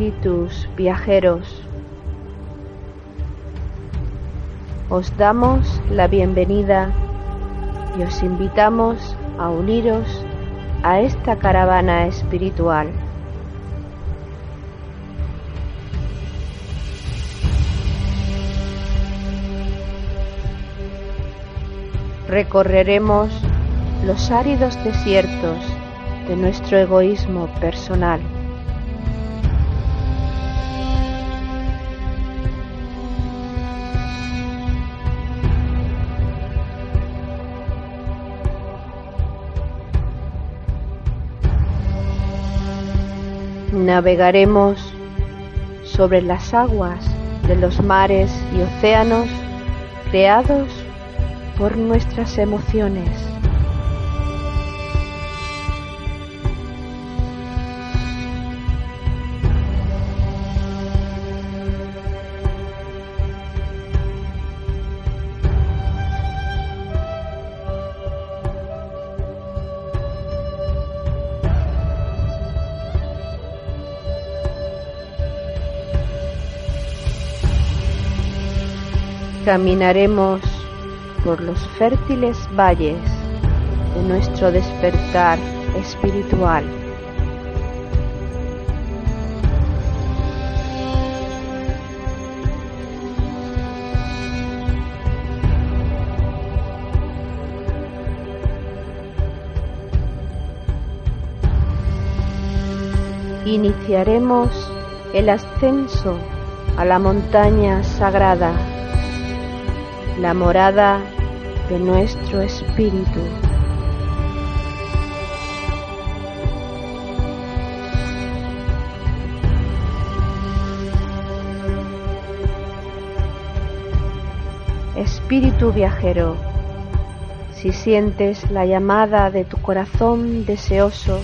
espíritus viajeros. Os damos la bienvenida y os invitamos a uniros a esta caravana espiritual. Recorreremos los áridos desiertos de nuestro egoísmo personal. Navegaremos sobre las aguas de los mares y océanos creados por nuestras emociones. Caminaremos por los fértiles valles de nuestro despertar espiritual. Iniciaremos el ascenso a la montaña sagrada la morada de nuestro espíritu. Espíritu viajero, si sientes la llamada de tu corazón deseoso,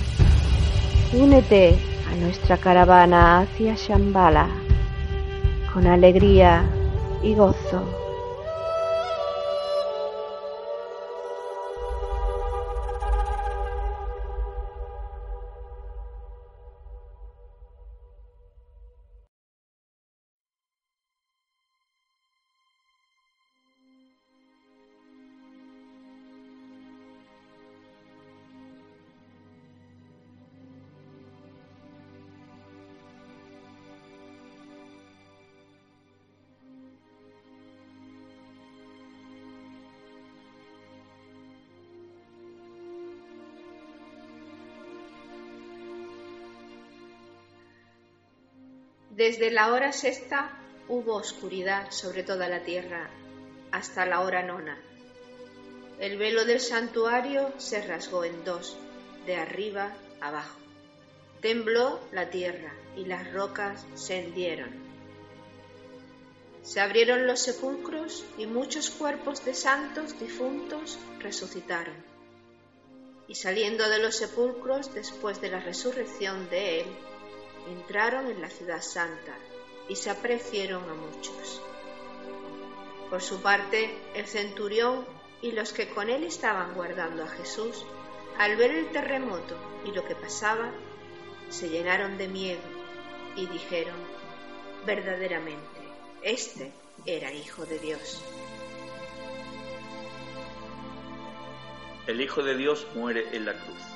únete a nuestra caravana hacia Shambhala con alegría y gozo. Desde la hora sexta hubo oscuridad sobre toda la tierra hasta la hora nona. El velo del santuario se rasgó en dos, de arriba abajo. Tembló la tierra y las rocas se hendieron. Se abrieron los sepulcros y muchos cuerpos de santos difuntos resucitaron. Y saliendo de los sepulcros después de la resurrección de él, entraron en la ciudad santa y se apreciaron a muchos. Por su parte, el centurión y los que con él estaban guardando a Jesús, al ver el terremoto y lo que pasaba, se llenaron de miedo y dijeron, verdaderamente, este era Hijo de Dios. El Hijo de Dios muere en la cruz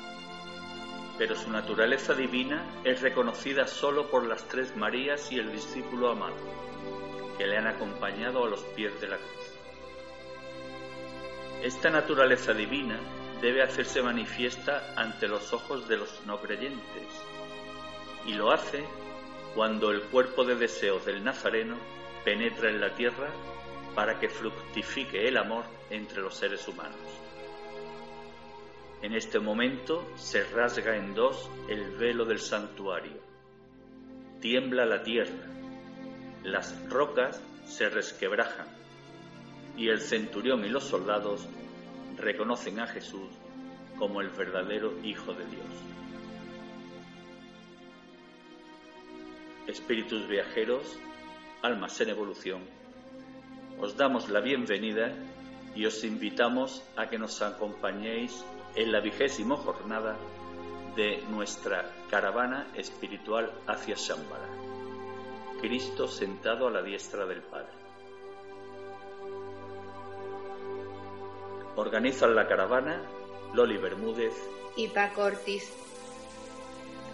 pero su naturaleza divina es reconocida solo por las tres Marías y el discípulo amado, que le han acompañado a los pies de la cruz. Esta naturaleza divina debe hacerse manifiesta ante los ojos de los no creyentes, y lo hace cuando el cuerpo de deseos del Nazareno penetra en la tierra para que fructifique el amor entre los seres humanos. En este momento se rasga en dos el velo del santuario. Tiembla la tierra, las rocas se resquebrajan y el centurión y los soldados reconocen a Jesús como el verdadero Hijo de Dios. Espíritus viajeros, almas en evolución, os damos la bienvenida y os invitamos a que nos acompañéis en la vigésima jornada de nuestra caravana espiritual hacia Shambhala. Cristo sentado a la diestra del Padre. Organizan la caravana Loli Bermúdez y Paco Ortiz.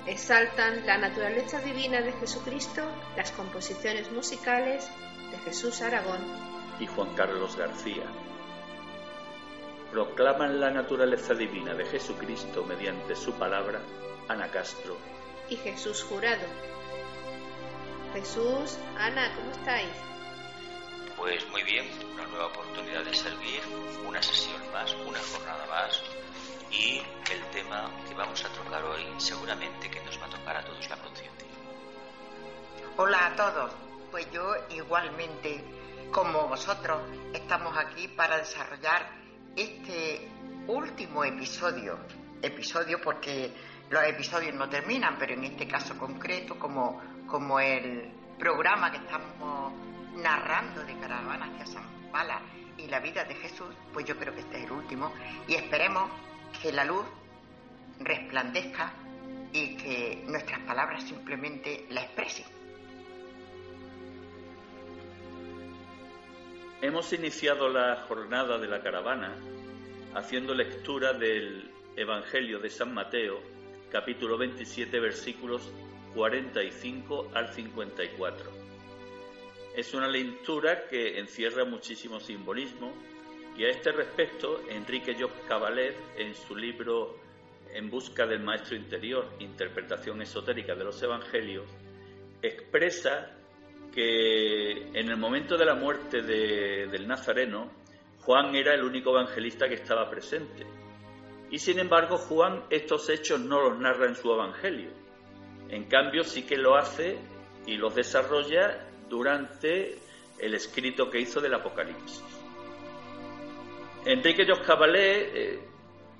Exaltan la naturaleza divina de Jesucristo, las composiciones musicales de Jesús Aragón y Juan Carlos García. Proclaman la naturaleza divina de Jesucristo mediante su palabra Ana Castro y Jesús Jurado. Jesús, Ana, ¿cómo estáis? Pues muy bien, una nueva oportunidad de servir, una sesión más, una jornada más y el tema que vamos a tocar hoy seguramente que nos va a tocar a todos la conciencia. Hola a todos, pues yo igualmente como vosotros estamos aquí para desarrollar este último episodio, episodio porque los episodios no terminan, pero en este caso concreto como, como el programa que estamos narrando de Caravana hacia San Pala y la vida de Jesús, pues yo creo que este es el último y esperemos que la luz resplandezca y que nuestras palabras simplemente la expresen. Hemos iniciado la jornada de la caravana haciendo lectura del Evangelio de San Mateo, capítulo 27, versículos 45 al 54. Es una lectura que encierra muchísimo simbolismo y a este respecto, Enrique Job Cabalet, en su libro En busca del Maestro Interior, Interpretación Esotérica de los Evangelios, expresa que en el momento de la muerte del Nazareno, Juan era el único evangelista que estaba presente. Y sin embargo, Juan estos hechos no los narra en su evangelio. En cambio, sí que lo hace y los desarrolla durante el escrito que hizo del Apocalipsis. Enrique Joscabalé, eh,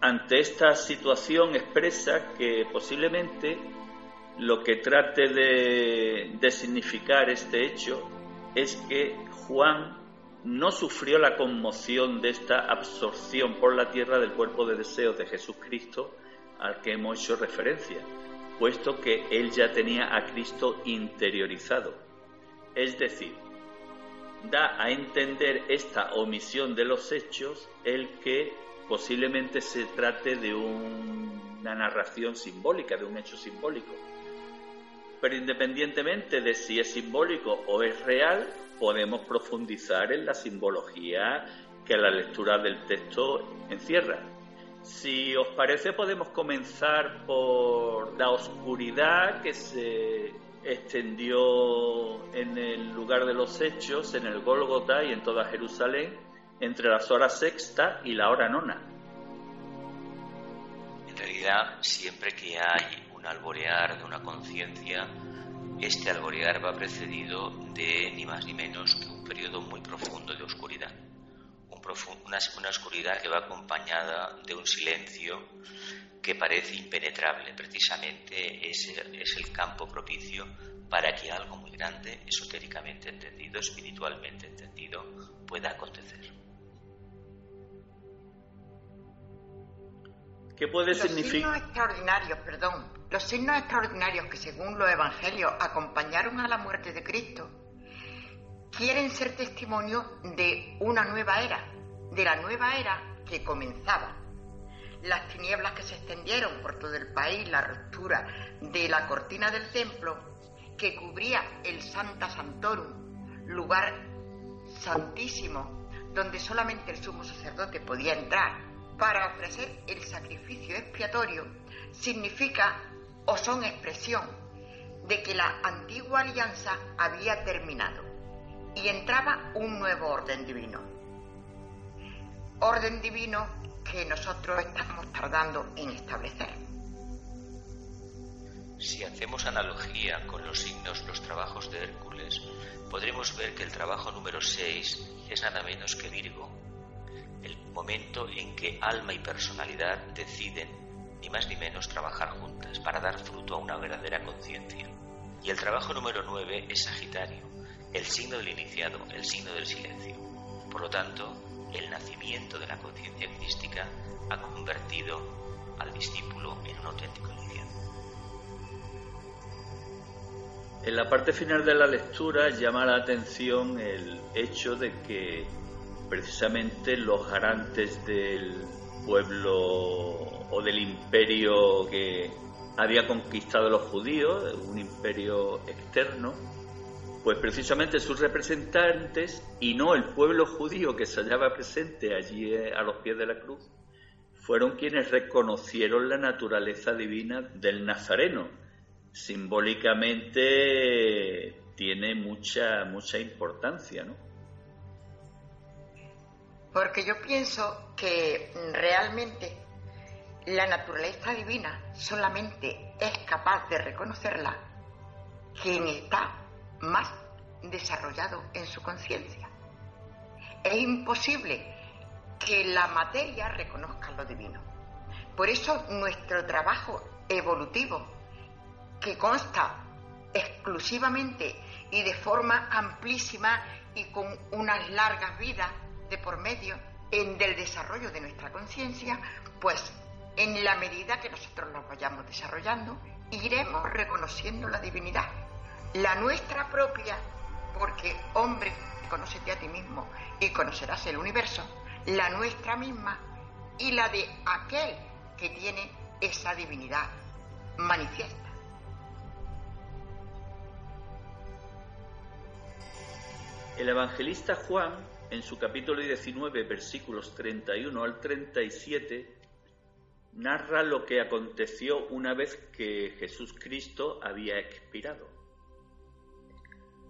ante esta situación, expresa que posiblemente lo que trate de, significar este hecho es que Juan no sufrió la conmoción de esta absorción por la tierra del cuerpo de deseos de Jesucristo al que hemos hecho referencia, puesto que él ya tenía a Cristo interiorizado. Es decir, da a entender esta omisión de los hechos el que posiblemente se trate de una narración simbólica, de un hecho simbólico. Pero independientemente de si es simbólico o es real, podemos profundizar en la simbología que la lectura del texto encierra. Si os parece, podemos comenzar por la oscuridad que se extendió en el lugar de los hechos, en el Gólgota y en toda Jerusalén, entre las horas sexta y la hora nona. En realidad, siempre que hay un alborear de una conciencia, este alborear va precedido de ni más ni menos que un periodo muy profundo de oscuridad. una, una oscuridad que va acompañada de un silencio que parece impenetrable. Precisamente es, es el campo propicio para que algo muy grande, esotéricamente entendido, espiritualmente entendido, pueda acontecer. ¿Qué puede los significar? Signos extraordinarios, perdón, los signos extraordinarios que según los evangelios acompañaron a la muerte de Cristo, quieren ser testimonio de una nueva era, de la nueva era que comenzaba. Las tinieblas que se extendieron por todo el país, la ruptura de la cortina del templo que cubría el Santa Santorum, lugar santísimo donde solamente el sumo sacerdote podía entrar para ofrecer el sacrificio expiatorio, significa o son expresión de que la antigua alianza había terminado y entraba un nuevo orden divino. Orden divino que nosotros estamos tardando en establecer. Si hacemos analogía con los signos, los trabajos de Hércules, podremos ver que el trabajo número 6 es nada menos que Virgo, el momento en que alma y personalidad deciden ni más ni menos trabajar juntas para dar fruto a una verdadera conciencia. Y el trabajo número 9 es Sagitario, el signo del iniciado, el signo del silencio. Por lo tanto, el nacimiento de la conciencia crística ha convertido al discípulo en un auténtico iniciado. En la parte final de la lectura llama la atención el hecho de que precisamente los garantes del pueblo o del imperio que había conquistado los judíos, un imperio externo, pues precisamente sus representantes y no el pueblo judío que se hallaba presente allí eh, a los pies de la cruz, fueron quienes reconocieron la naturaleza divina del Nazareno. Simbólicamente tiene mucha, mucha importancia, ¿no? Porque yo pienso que realmente la naturaleza divina solamente es capaz de reconocerla quien está más desarrollado en su conciencia. Es imposible que la materia reconozca lo divino. Por eso nuestro trabajo evolutivo, que consta exclusivamente y de forma amplísima y con unas largas vidas de por medio en el desarrollo de nuestra conciencia, pues en la medida que nosotros nos vayamos desarrollando, iremos reconociendo la divinidad la nuestra propia, porque hombre, conócete a ti mismo y conocerás el universo, la nuestra misma y la de aquel que tiene esa divinidad manifiesta. El evangelista Juan, en su capítulo 19, versículos 31 al 37, narra lo que aconteció una vez que Jesús Cristo había expirado.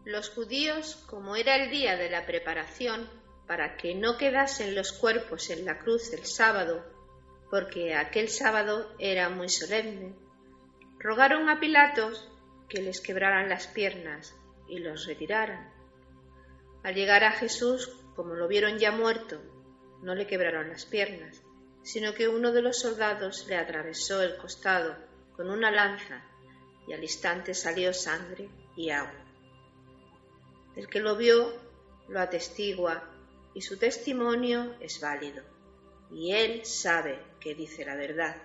Los judíos, como era el día de la preparación, para que no quedasen los cuerpos en la cruz el sábado, porque aquel sábado era muy solemne, rogaron a Pilatos que les quebraran las piernas y los retiraran. Al llegar a Jesús, como lo vieron ya muerto, no le quebraron las piernas, sino que uno de los soldados le atravesó el costado con una lanza y al instante salió sangre y agua. El que lo vio lo atestigua y su testimonio es válido. Y él sabe que dice la verdad,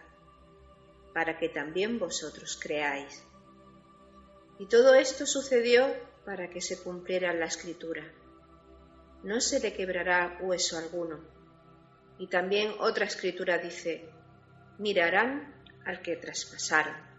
para que también vosotros creáis. Y todo esto sucedió para que se cumpliera la escritura. No se le quebrará hueso alguno. Y también otra escritura dice, mirarán al que traspasaron.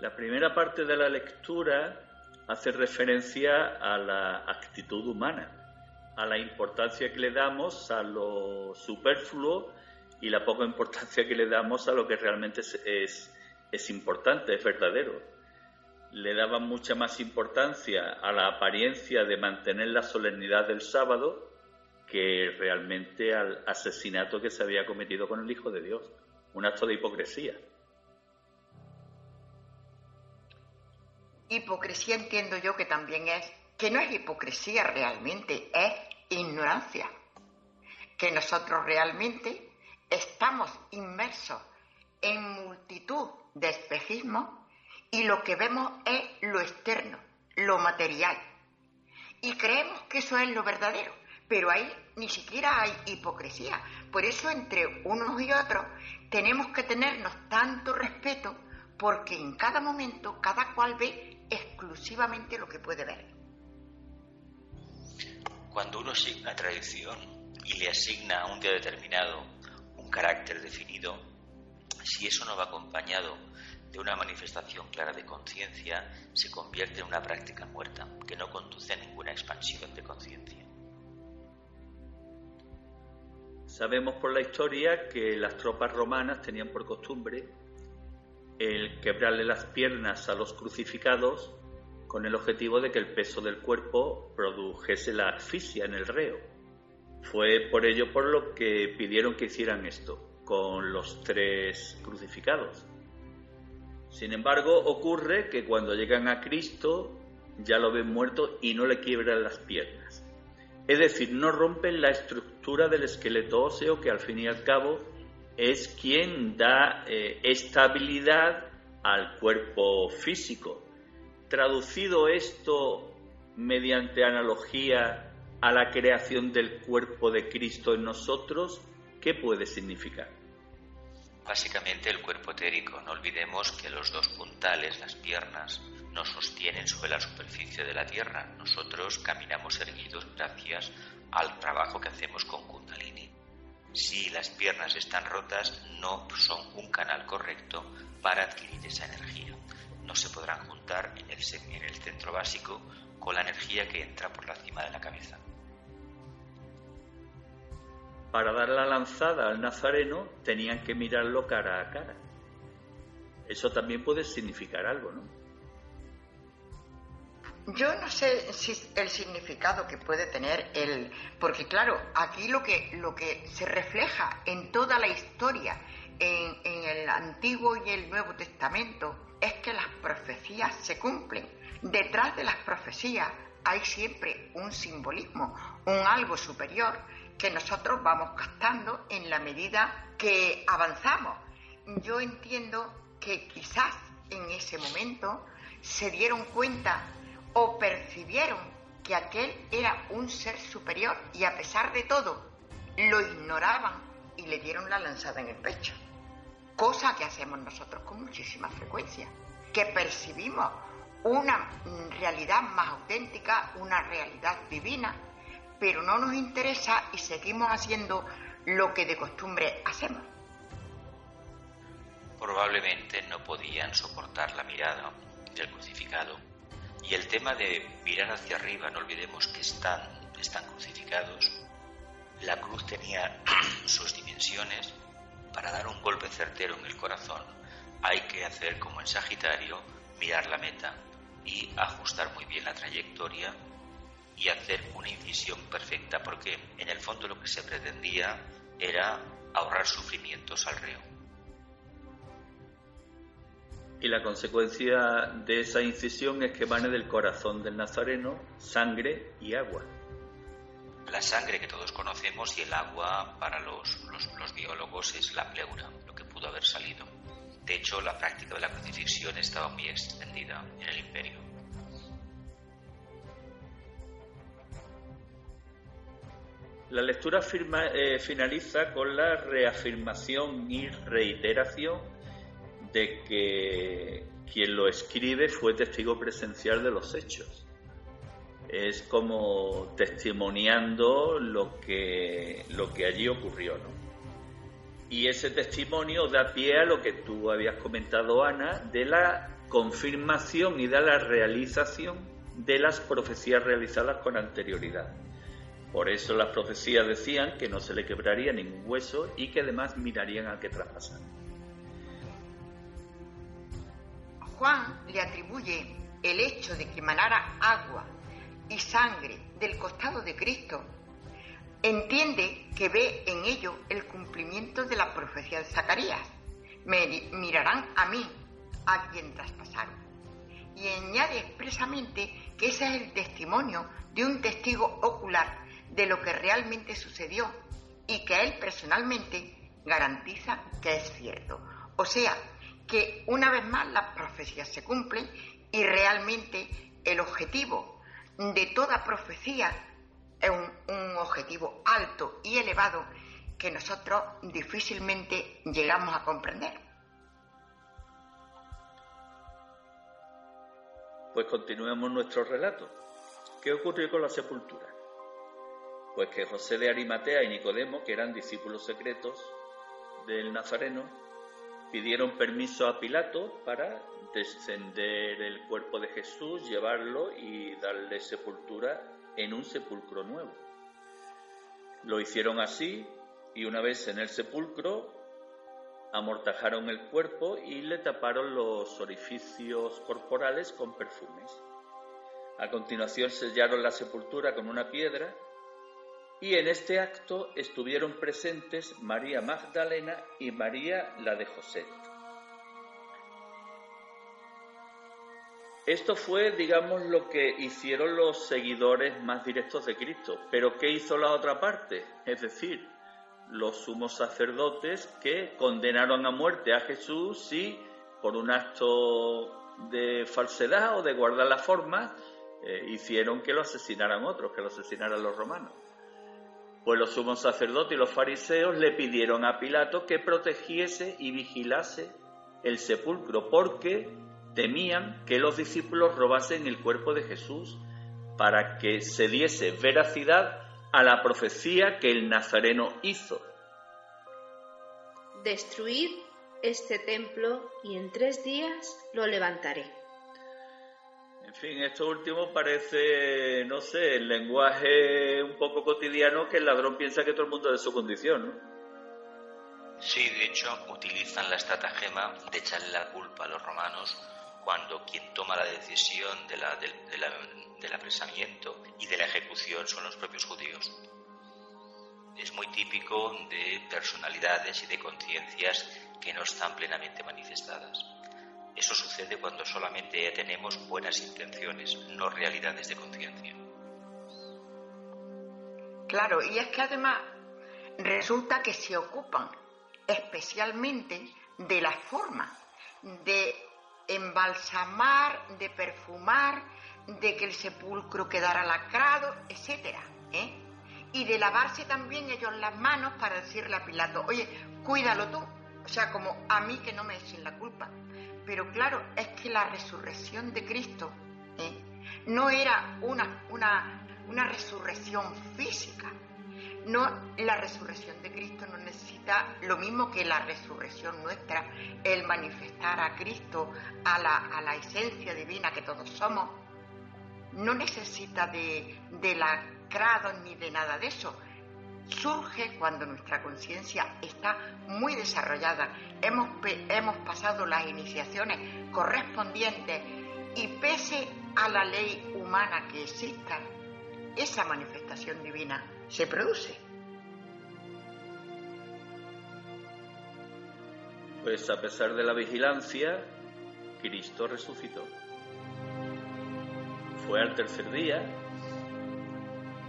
La primera parte de la lectura hace referencia a la actitud humana, a la importancia que le damos a lo superfluo y la poca importancia que le damos a lo que realmente es, es, importante, es verdadero. Le daban mucha más importancia a la apariencia de mantener la solemnidad del sábado que realmente al asesinato que se había cometido con el Hijo de Dios. Un acto de hipocresía. Hipocresía entiendo yo que también es, que no es hipocresía realmente, es ignorancia. Que nosotros realmente estamos inmersos en multitud de espejismos y lo que vemos es lo externo, lo material. Y creemos que eso es lo verdadero, pero ahí ni siquiera hay hipocresía. Por eso entre unos y otros tenemos que tenernos tanto respeto porque en cada momento cada cual ve exclusivamente lo que puede ver. Cuando uno sigue una tradición y le asigna a un día determinado un carácter definido, si eso no va acompañado de una manifestación clara de conciencia, se convierte en una práctica muerta, que no conduce a ninguna expansión de conciencia. Sabemos por la historia que las tropas romanas tenían por costumbre el quebrarle las piernas a los crucificados con el objetivo de que el peso del cuerpo produjese la asfixia en el reo. Fue por ello por lo que pidieron que hicieran esto con los tres crucificados. Sin embargo, ocurre que cuando llegan a Cristo ya lo ven muerto y no le quiebran las piernas. Es decir, no rompen la estructura del esqueleto óseo que al fin y al cabo es quien da eh, estabilidad al cuerpo físico. Traducido esto mediante analogía a la creación del cuerpo de Cristo en nosotros, ¿qué puede significar? Básicamente el cuerpo etérico. No olvidemos que los dos puntales, las piernas, nos sostienen sobre la superficie de la Tierra. Nosotros caminamos erguidos gracias al trabajo que hacemos con Kundalini. Si las piernas están rotas, no son un canal correcto para adquirir esa energía. No se podrán juntar en el, en el centro básico con la energía que entra por la cima de la cabeza. Para dar la lanzada al nazareno tenían que mirarlo cara a cara. Eso también puede significar algo, ¿no? Yo no sé si el significado que puede tener el, porque claro, aquí lo que lo que se refleja en toda la historia, en, en el Antiguo y el Nuevo Testamento, es que las profecías se cumplen. Detrás de las profecías hay siempre un simbolismo, un algo superior que nosotros vamos captando en la medida que avanzamos. Yo entiendo que quizás en ese momento se dieron cuenta o percibieron que aquel era un ser superior y a pesar de todo lo ignoraban y le dieron la lanzada en el pecho. Cosa que hacemos nosotros con muchísima frecuencia, que percibimos una realidad más auténtica, una realidad divina, pero no nos interesa y seguimos haciendo lo que de costumbre hacemos. Probablemente no podían soportar la mirada del crucificado y el tema de mirar hacia arriba, no olvidemos que están, están crucificados. La cruz tenía sus dimensiones. Para dar un golpe certero en el corazón hay que hacer como en Sagitario, mirar la meta y ajustar muy bien la trayectoria y hacer una incisión perfecta porque en el fondo lo que se pretendía era ahorrar sufrimientos al reo y la consecuencia de esa incisión es que mane del corazón del nazareno sangre y agua. La sangre que todos conocemos y el agua para los, biólogos es la pleura, lo que pudo haber salido. De hecho, la práctica de la crucifixión estaba muy extendida en el imperio. La lectura eh, finaliza con la reafirmación y reiteración de que quien lo escribe fue testigo presencial de los hechos. Es como testimoniando lo que, lo que allí ocurrió, ¿no? Y ese testimonio da pie a lo que tú habías comentado, Ana, de la confirmación y de la realización de las profecías realizadas con anterioridad. Por eso las profecías decían que no se le quebraría ningún hueso y que además mirarían al que traspasara. Juan le atribuye el hecho de que manara agua y sangre del costado de Cristo, entiende que ve en ello el cumplimiento de la profecía de Zacarías. Me mirarán a mí, a quien traspasaron. Y añade expresamente que ese es el testimonio de un testigo ocular de lo que realmente sucedió y que él personalmente garantiza que es cierto. O sea, que una vez más las profecías se cumplen y realmente el objetivo de toda profecía es un, objetivo alto y elevado que nosotros difícilmente llegamos a comprender. Pues continuemos nuestro relato. ¿Qué ocurrió con la sepultura? Pues que José de Arimatea y Nicodemo, que eran discípulos secretos del Nazareno, pidieron permiso a Pilato para descender el cuerpo de Jesús, llevarlo y darle sepultura en un sepulcro nuevo. Lo hicieron así y una vez en el sepulcro amortajaron el cuerpo y le taparon los orificios corporales con perfumes. A continuación sellaron la sepultura con una piedra y en este acto estuvieron presentes María Magdalena y María la de José. Esto fue, digamos, lo que hicieron los seguidores más directos de Cristo. Pero ¿qué hizo la otra parte? Es decir, los sumos sacerdotes que condenaron a muerte a Jesús y por un acto de falsedad o de guardar la forma eh, hicieron que lo asesinaran otros, que lo asesinaran los romanos. Pues los sumos sacerdotes y los fariseos le pidieron a Pilato que protegiese y vigilase el sepulcro porque temían que los discípulos robasen el cuerpo de Jesús para que se diese veracidad a la profecía que el Nazareno hizo. Destruid este templo y en tres días lo levantaré. En fin, esto último parece, no sé, el lenguaje un poco cotidiano que el ladrón piensa que todo el mundo es de su condición, ¿no? Sí, de hecho, utilizan la estratagema de echarle la culpa a los romanos cuando quien toma la decisión de la, del apresamiento y de la ejecución son los propios judíos. Es muy típico de personalidades y de conciencias que no están plenamente manifestadas. Eso sucede cuando solamente tenemos buenas intenciones, no realidades de conciencia. Claro, y es que además resulta que se ocupan especialmente de la forma, de embalsamar, de perfumar, de que el sepulcro quedara lacrado, etc. ¿eh? Y de lavarse también ellos las manos para decirle a Pilato, oye, cuídalo tú, o sea, como a mí que no me echen la culpa. Pero claro, es que la resurrección de Cristo ¿eh? no era una, una, resurrección física, no, la resurrección de Cristo no necesita lo mismo que la resurrección nuestra, el manifestar a Cristo, a la, a la esencia divina que todos somos. No necesita de, de lacrado ni de nada de eso. Surge cuando nuestra conciencia está muy desarrollada. Hemos, hemos pasado las iniciaciones correspondientes y pese a la ley humana que exista, esa manifestación divina se produce. Pues a pesar de la vigilancia, Cristo resucitó. Fue al tercer día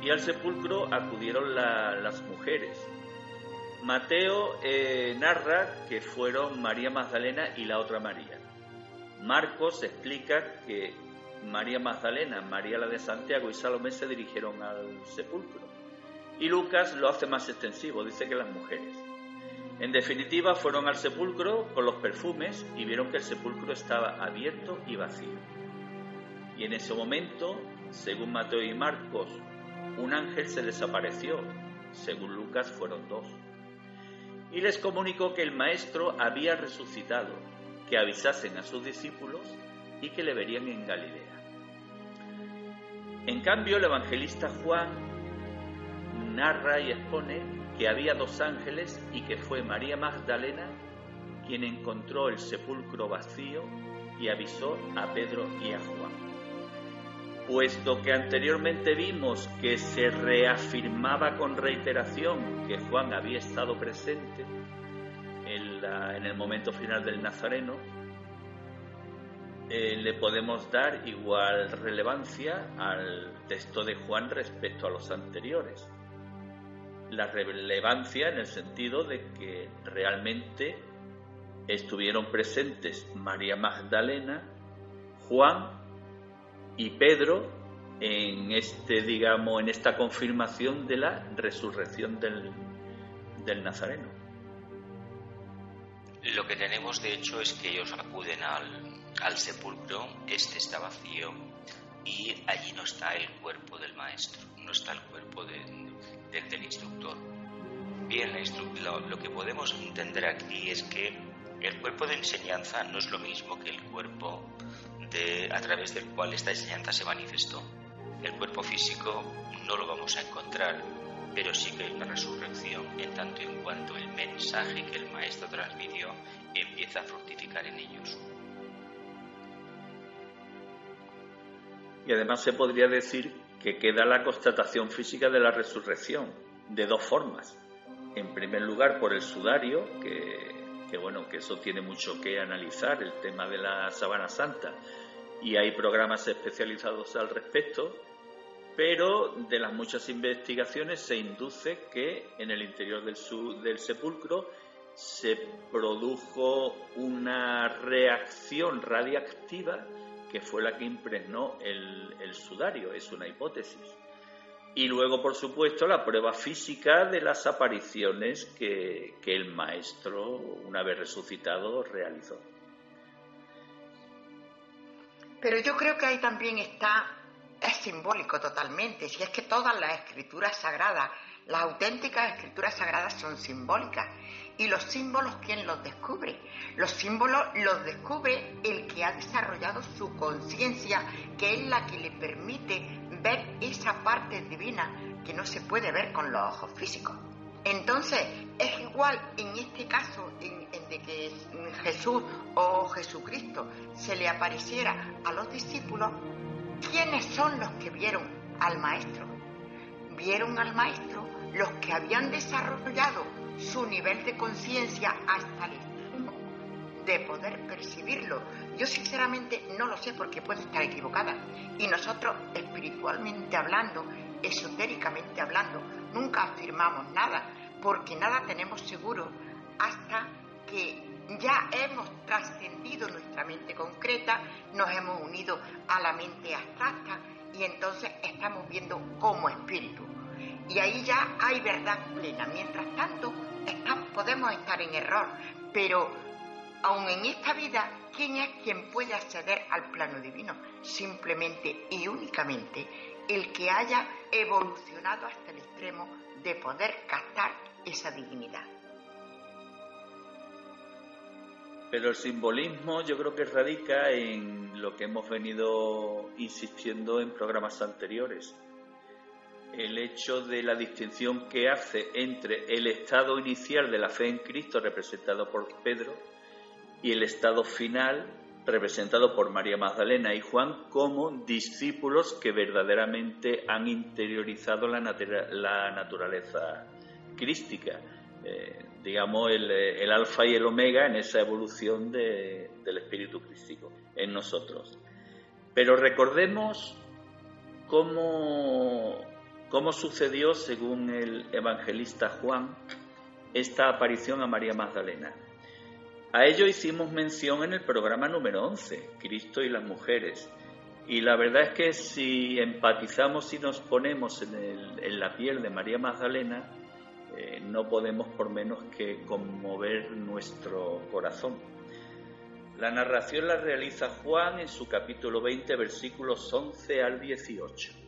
y al sepulcro acudieron las mujeres. Mateo eh, narra que fueron María Magdalena y la otra María. Marcos explica que María Magdalena, María la de Santiago y Salomé se dirigieron al sepulcro. Y Lucas lo hace más extensivo, dice que las mujeres. En definitiva, fueron al sepulcro con los perfumes y vieron que el sepulcro estaba abierto y vacío. Y en ese momento, según Mateo y Marcos, un ángel se les apareció, según Lucas fueron dos. Y les comunicó que el Maestro había resucitado, que avisasen a sus discípulos y que le verían en Galilea. En cambio, el evangelista Juan narra y expone que había dos ángeles y que fue María Magdalena quien encontró el sepulcro vacío y avisó a Pedro y a Juan. Puesto que anteriormente vimos que se reafirmaba con reiteración que Juan había estado presente en, el momento final del Nazareno, eh, le podemos dar igual relevancia al texto de Juan respecto a los anteriores. La relevancia en el sentido de que realmente estuvieron presentes María Magdalena, Juan y Pedro en este, digamos, en esta confirmación de la resurrección del, Nazareno. Lo que tenemos de hecho es que ellos acuden al, al sepulcro, este está vacío y allí no está el cuerpo del maestro, no está el cuerpo del instructor. Bien, lo que podemos entender aquí es que el cuerpo de enseñanza no es lo mismo que el cuerpo a través del cual esta enseñanza se manifestó. El cuerpo físico no lo vamos a encontrar, pero sí que hay una resurrección en tanto en cuanto el mensaje que el maestro transmitió empieza a fructificar en ellos. Y además se podría decir que queda la constatación física de la resurrección, de dos formas. En primer lugar, por el sudario, que, bueno, que eso tiene mucho que analizar, el tema de la sabana santa, y hay programas especializados al respecto. pero de las muchas investigaciones se induce que en el interior del, sepulcro se produjo una reacción radiactiva que fue la que impregnó el, sudario, es una hipótesis. Y luego, por supuesto, la prueba física de las apariciones que el maestro, una vez resucitado, realizó. Pero yo creo que ahí también está, es simbólico totalmente, si es que todas las escrituras sagradas, las auténticas escrituras sagradas son simbólicas. ¿Y los símbolos quién los descubre? Los símbolos los descubre el que ha desarrollado su conciencia, que es la que le permite ver esa parte divina que no se puede ver con los ojos físicos. Entonces, es igual en este caso en, de que Jesús o Jesucristo se le apareciera a los discípulos, ¿quiénes son los que vieron al Maestro? Vieron al Maestro los que habían desarrollado su nivel de conciencia hasta el extremo de poder percibirlo. Yo sinceramente no lo sé porque puedo estar equivocada. Y nosotros, espiritualmente hablando, esotéricamente hablando, nunca afirmamos nada, porque nada tenemos seguro hasta que ya hemos trascendido nuestra mente concreta, nos hemos unido a la mente abstracta y entonces estamos viendo como espíritu y ahí ya hay verdad plena. Mientras tanto, podemos estar en error, pero aun en esta vida, ¿quién es quien puede acceder al plano divino? Simplemente y únicamente el que haya evolucionado hasta el extremo de poder captar esa divinidad. Pero el simbolismo yo creo que radica en lo que hemos venido insistiendo en programas anteriores, el hecho de la distinción que hace entre el estado inicial de la fe en Cristo representado por Pedro y el estado final representado por María Magdalena y Juan como discípulos que verdaderamente han interiorizado la, naturaleza crística, eh, digamos el, alfa y el omega en esa evolución del espíritu crístico en nosotros. Pero recordemos cómo ¿Cómo sucedió, según el evangelista Juan, esta aparición a María Magdalena? A ello hicimos mención en el programa número 11, Cristo y las mujeres. Y la verdad es que si empatizamos y nos ponemos en, la piel de María Magdalena, eh, no podemos por menos que conmover nuestro corazón. La narración la realiza Juan en su capítulo 20, versículos 11 al 18.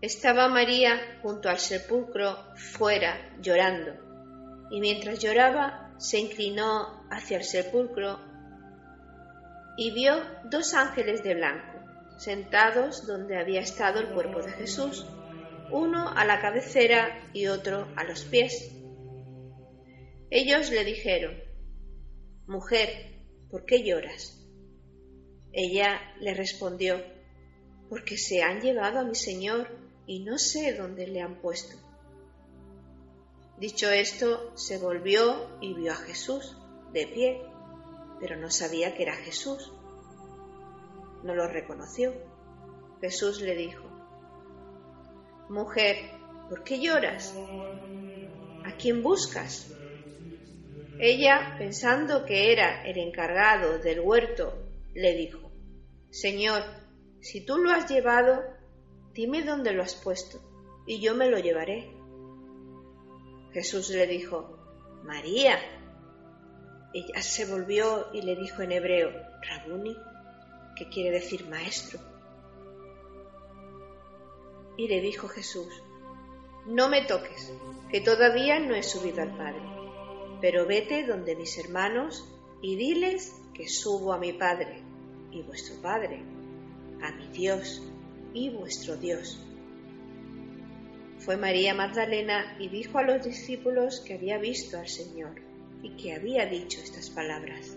Estaba María junto al sepulcro fuera llorando, y mientras lloraba se inclinó hacia el sepulcro y vio dos ángeles de blanco sentados donde había estado el cuerpo de Jesús, uno a la cabecera y otro a los pies. Ellos le dijeron, Mujer, ¿por qué lloras? Ella le respondió, Porque se han llevado a mi Señor y no sé dónde le han puesto. Dicho esto, se volvió y vio a Jesús de pie, pero no sabía que era Jesús. No lo reconoció. Jesús le dijo, Mujer, ¿por qué lloras? ¿A quién buscas? Ella, pensando que era el encargado del huerto, le dijo, Señor, si tú lo has llevado, dime dónde lo has puesto, y yo me lo llevaré. Jesús le dijo, María. Ella se volvió y le dijo en hebreo, Rabuni, que quiere decir maestro. Y le dijo Jesús, no me toques, que todavía no he subido al Padre, pero vete donde mis hermanos y diles que subo a mi Padre y vuestro Padre, a mi Dios y vuestro Dios. Fue María Magdalena y dijo a los discípulos que había visto al Señor y que había dicho estas palabras.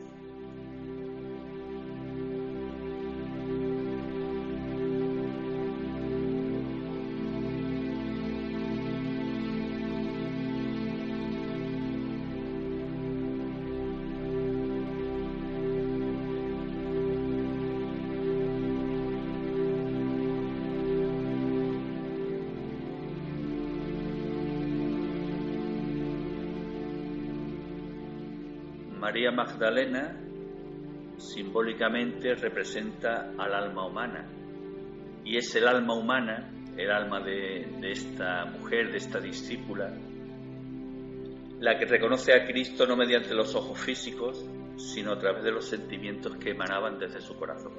María Magdalena simbólicamente representa al alma humana y es el alma humana, el alma de, de esta mujer, de esta discípula, la que reconoce a Cristo no mediante los ojos físicos, sino a través de los sentimientos que emanaban desde su corazón.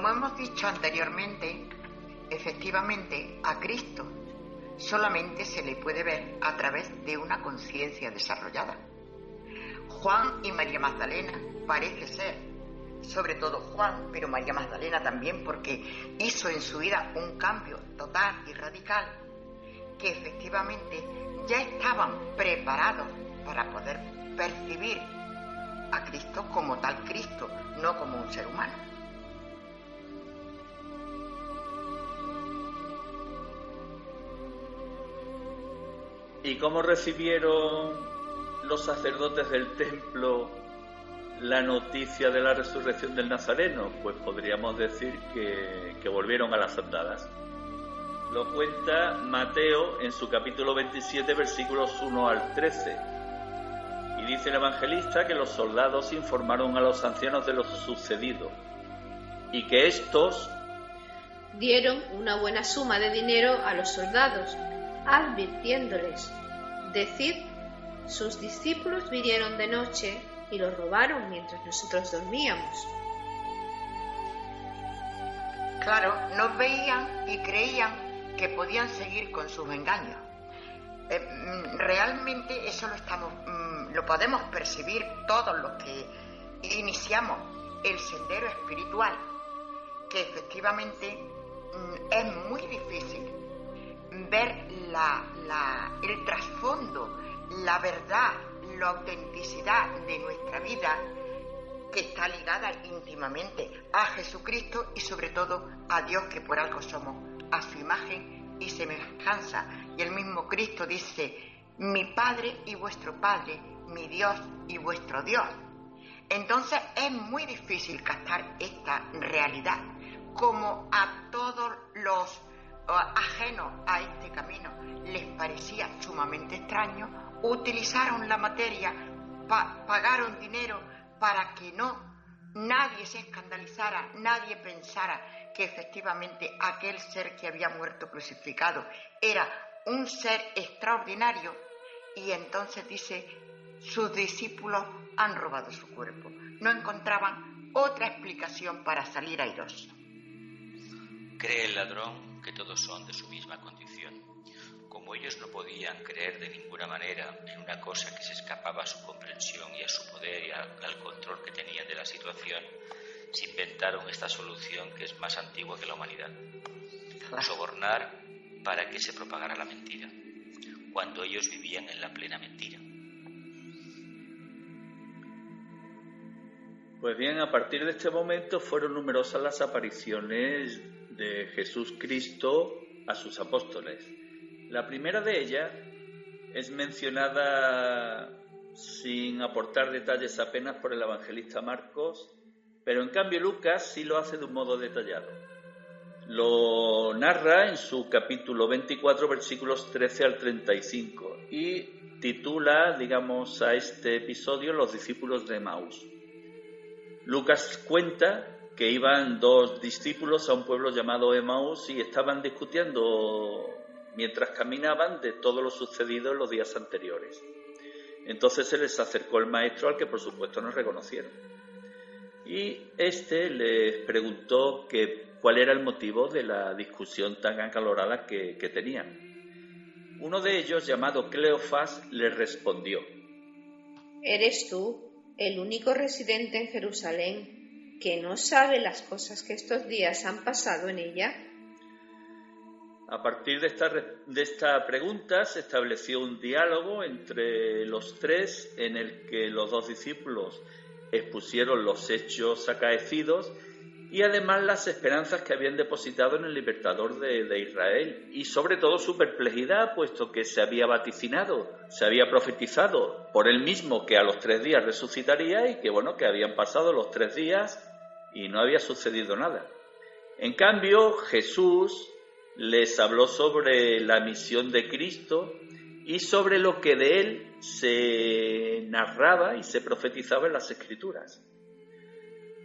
Como hemos dicho anteriormente, efectivamente a Cristo solamente se le puede ver a través de una conciencia desarrollada. Juan y María Magdalena parece ser, sobre todo Juan, pero María Magdalena también porque hizo en su vida un cambio total y radical, que efectivamente ya estaban preparados para poder percibir a Cristo como tal Cristo, no como un ser humano. ¿Y cómo recibieron los sacerdotes del templo la noticia de la resurrección del Nazareno? Pues podríamos decir que, volvieron a las andadas. Lo cuenta Mateo en su capítulo 27, versículos 1 al 13. Y dice el evangelista que los soldados informaron a los ancianos de lo sucedido y que estos dieron una buena suma de dinero a los soldados advirtiéndoles, Decid, sus discípulos vinieron de noche y lo robaron mientras nosotros dormíamos. Claro, no veían y creían que podían seguir con sus engaños. Eh, mm, realmente eso lo estamos, mm, lo podemos percibir todos los que iniciamos el sendero espiritual, que efectivamente mm, es muy difícil ver el trasfondo, la verdad, la autenticidad de nuestra vida que está ligada íntimamente a Jesucristo y sobre todo a Dios que por algo somos, a su imagen y semejanza. Y el mismo Cristo dice, mi Padre y vuestro Padre, mi Dios y vuestro Dios. Entonces es muy difícil captar esta realidad, como a todos los ajenos a este camino les parecía sumamente extraño, utilizaron la materia, pagaron dinero para que no nadie se escandalizara, nadie pensara que efectivamente aquel ser que había muerto crucificado era un ser extraordinario y entonces dice, sus discípulos han robado su cuerpo. No encontraban otra explicación para salir airosos. Cree el ladrón que todos son de su misma condición. Como ellos no podían creer de ninguna manera en una cosa que se escapaba a su comprensión y a su poder y al control que tenían de la situación, se inventaron esta solución que es más antigua que la humanidad. Sobornar para que se propagara la mentira, cuando ellos vivían en la plena mentira. Pues bien, a partir de este momento fueron numerosas las apariciones de Jesús Cristo a sus apóstoles. La primera de ellas es mencionada sin aportar detalles apenas por el evangelista Marcos, pero en cambio Lucas sí lo hace de un modo detallado. Lo narra en su capítulo 24, versículos 13 al 35, y titula, digamos, a este episodio Los discípulos de Maús. Lucas cuenta que iban dos discípulos a un pueblo llamado Emaús y estaban discutiendo mientras caminaban de todo lo sucedido en los días anteriores. Entonces se les acercó el maestro al que por supuesto no reconocieron. Y este les preguntó que, cuál era el motivo de la discusión tan acalorada que, que tenían. Uno de ellos, llamado Cleofás, les respondió. ¿Eres tú el único residente en Jerusalén que no sabe las cosas que estos días han pasado en ella? A partir de esta, de esta pregunta se estableció un diálogo entre los tres en el que los dos discípulos expusieron los hechos acaecidos y además las esperanzas que habían depositado en el libertador de, de, Israel y sobre todo su perplejidad, puesto que se había vaticinado, se había profetizado por él mismo que a los tres días resucitaría y que bueno, que habían pasado los tres días y no había sucedido nada. En cambio, Jesús les habló sobre la misión de Cristo y sobre lo que de él se narraba y se profetizaba en las escrituras.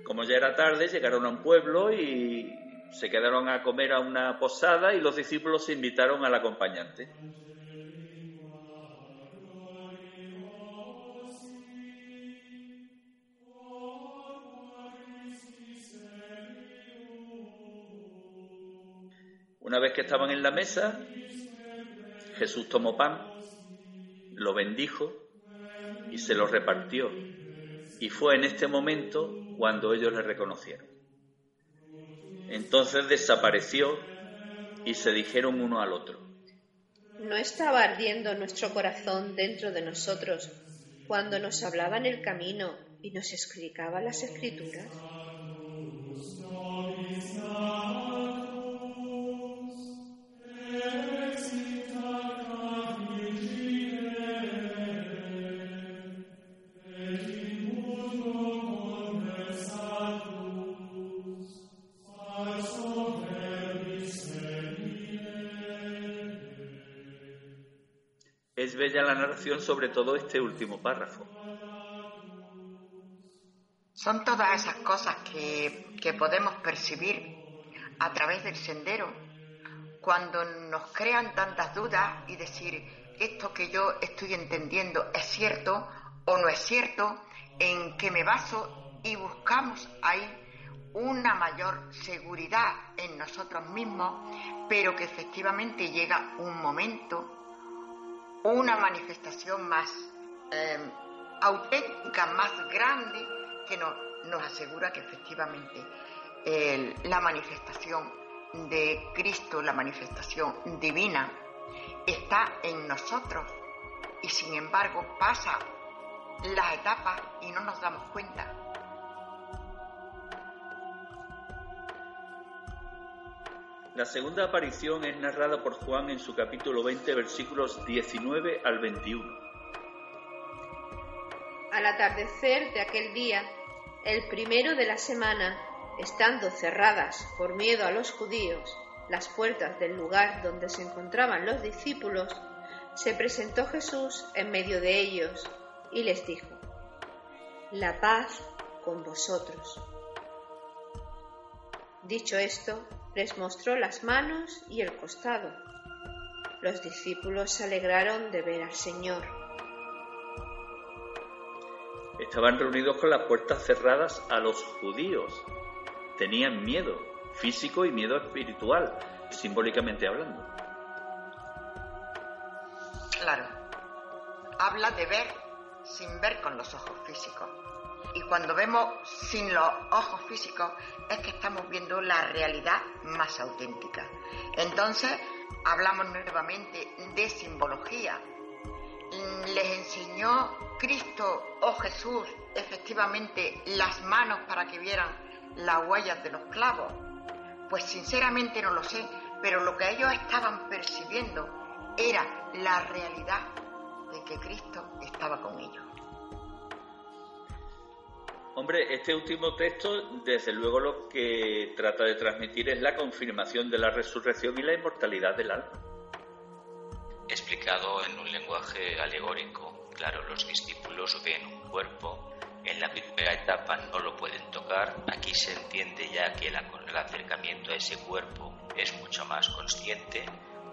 Como ya era tarde, llegaron a un pueblo y se quedaron a comer a una posada y los discípulos invitaron al acompañante. Una vez que estaban en la mesa, Jesús tomó pan, lo bendijo y se lo repartió. Y fue en este momento cuando ellos le reconocieron. Entonces desapareció y se dijeron uno al otro. ¿No estaba ardiendo nuestro corazón dentro de nosotros cuando nos hablaba en el camino y nos explicaba las escrituras? La narración sobre todo este último párrafo. Son todas esas cosas que, que podemos percibir a través del sendero cuando nos crean tantas dudas y decir esto que yo estoy entendiendo es cierto o no es cierto, en qué me baso y buscamos ahí una mayor seguridad en nosotros mismos, pero que efectivamente llega un momento una manifestación más eh, auténtica, más grande, que nos asegura que efectivamente la manifestación de Cristo, la manifestación divina, está en nosotros y sin embargo pasa las etapas y no nos damos cuenta. La segunda aparición es narrada por Juan en su capítulo 20, versículos 19 al 21. Al atardecer de aquel día, el primero de la semana, estando cerradas por miedo a los judíos las puertas del lugar donde se encontraban los discípulos, se presentó Jesús en medio de ellos y les dijo, La paz con vosotros. Dicho esto, les mostró las manos y el costado. Los discípulos se alegraron de ver al Señor. Estaban reunidos con las puertas cerradas a los judíos. Tenían miedo físico y miedo espiritual, simbólicamente hablando. Claro. Habla de ver sin ver con los ojos físicos. Y cuando vemos sin los ojos físicos es que estamos viendo la realidad más auténtica. Entonces, hablamos nuevamente de simbología. Les enseñó Cristo o Jesús efectivamente las manos para que vieran las huellas de los clavos. Pues sinceramente no lo sé, pero lo que ellos estaban percibiendo era la realidad de que Cristo estaba con ellos. Hombre, este último texto, desde luego, lo que trata de transmitir es la confirmación de la resurrección y la inmortalidad del alma. Explicado en un lenguaje alegórico, claro, los discípulos ven un cuerpo, en la primera etapa no lo pueden tocar, aquí se entiende ya que el acercamiento a ese cuerpo es mucho más consciente,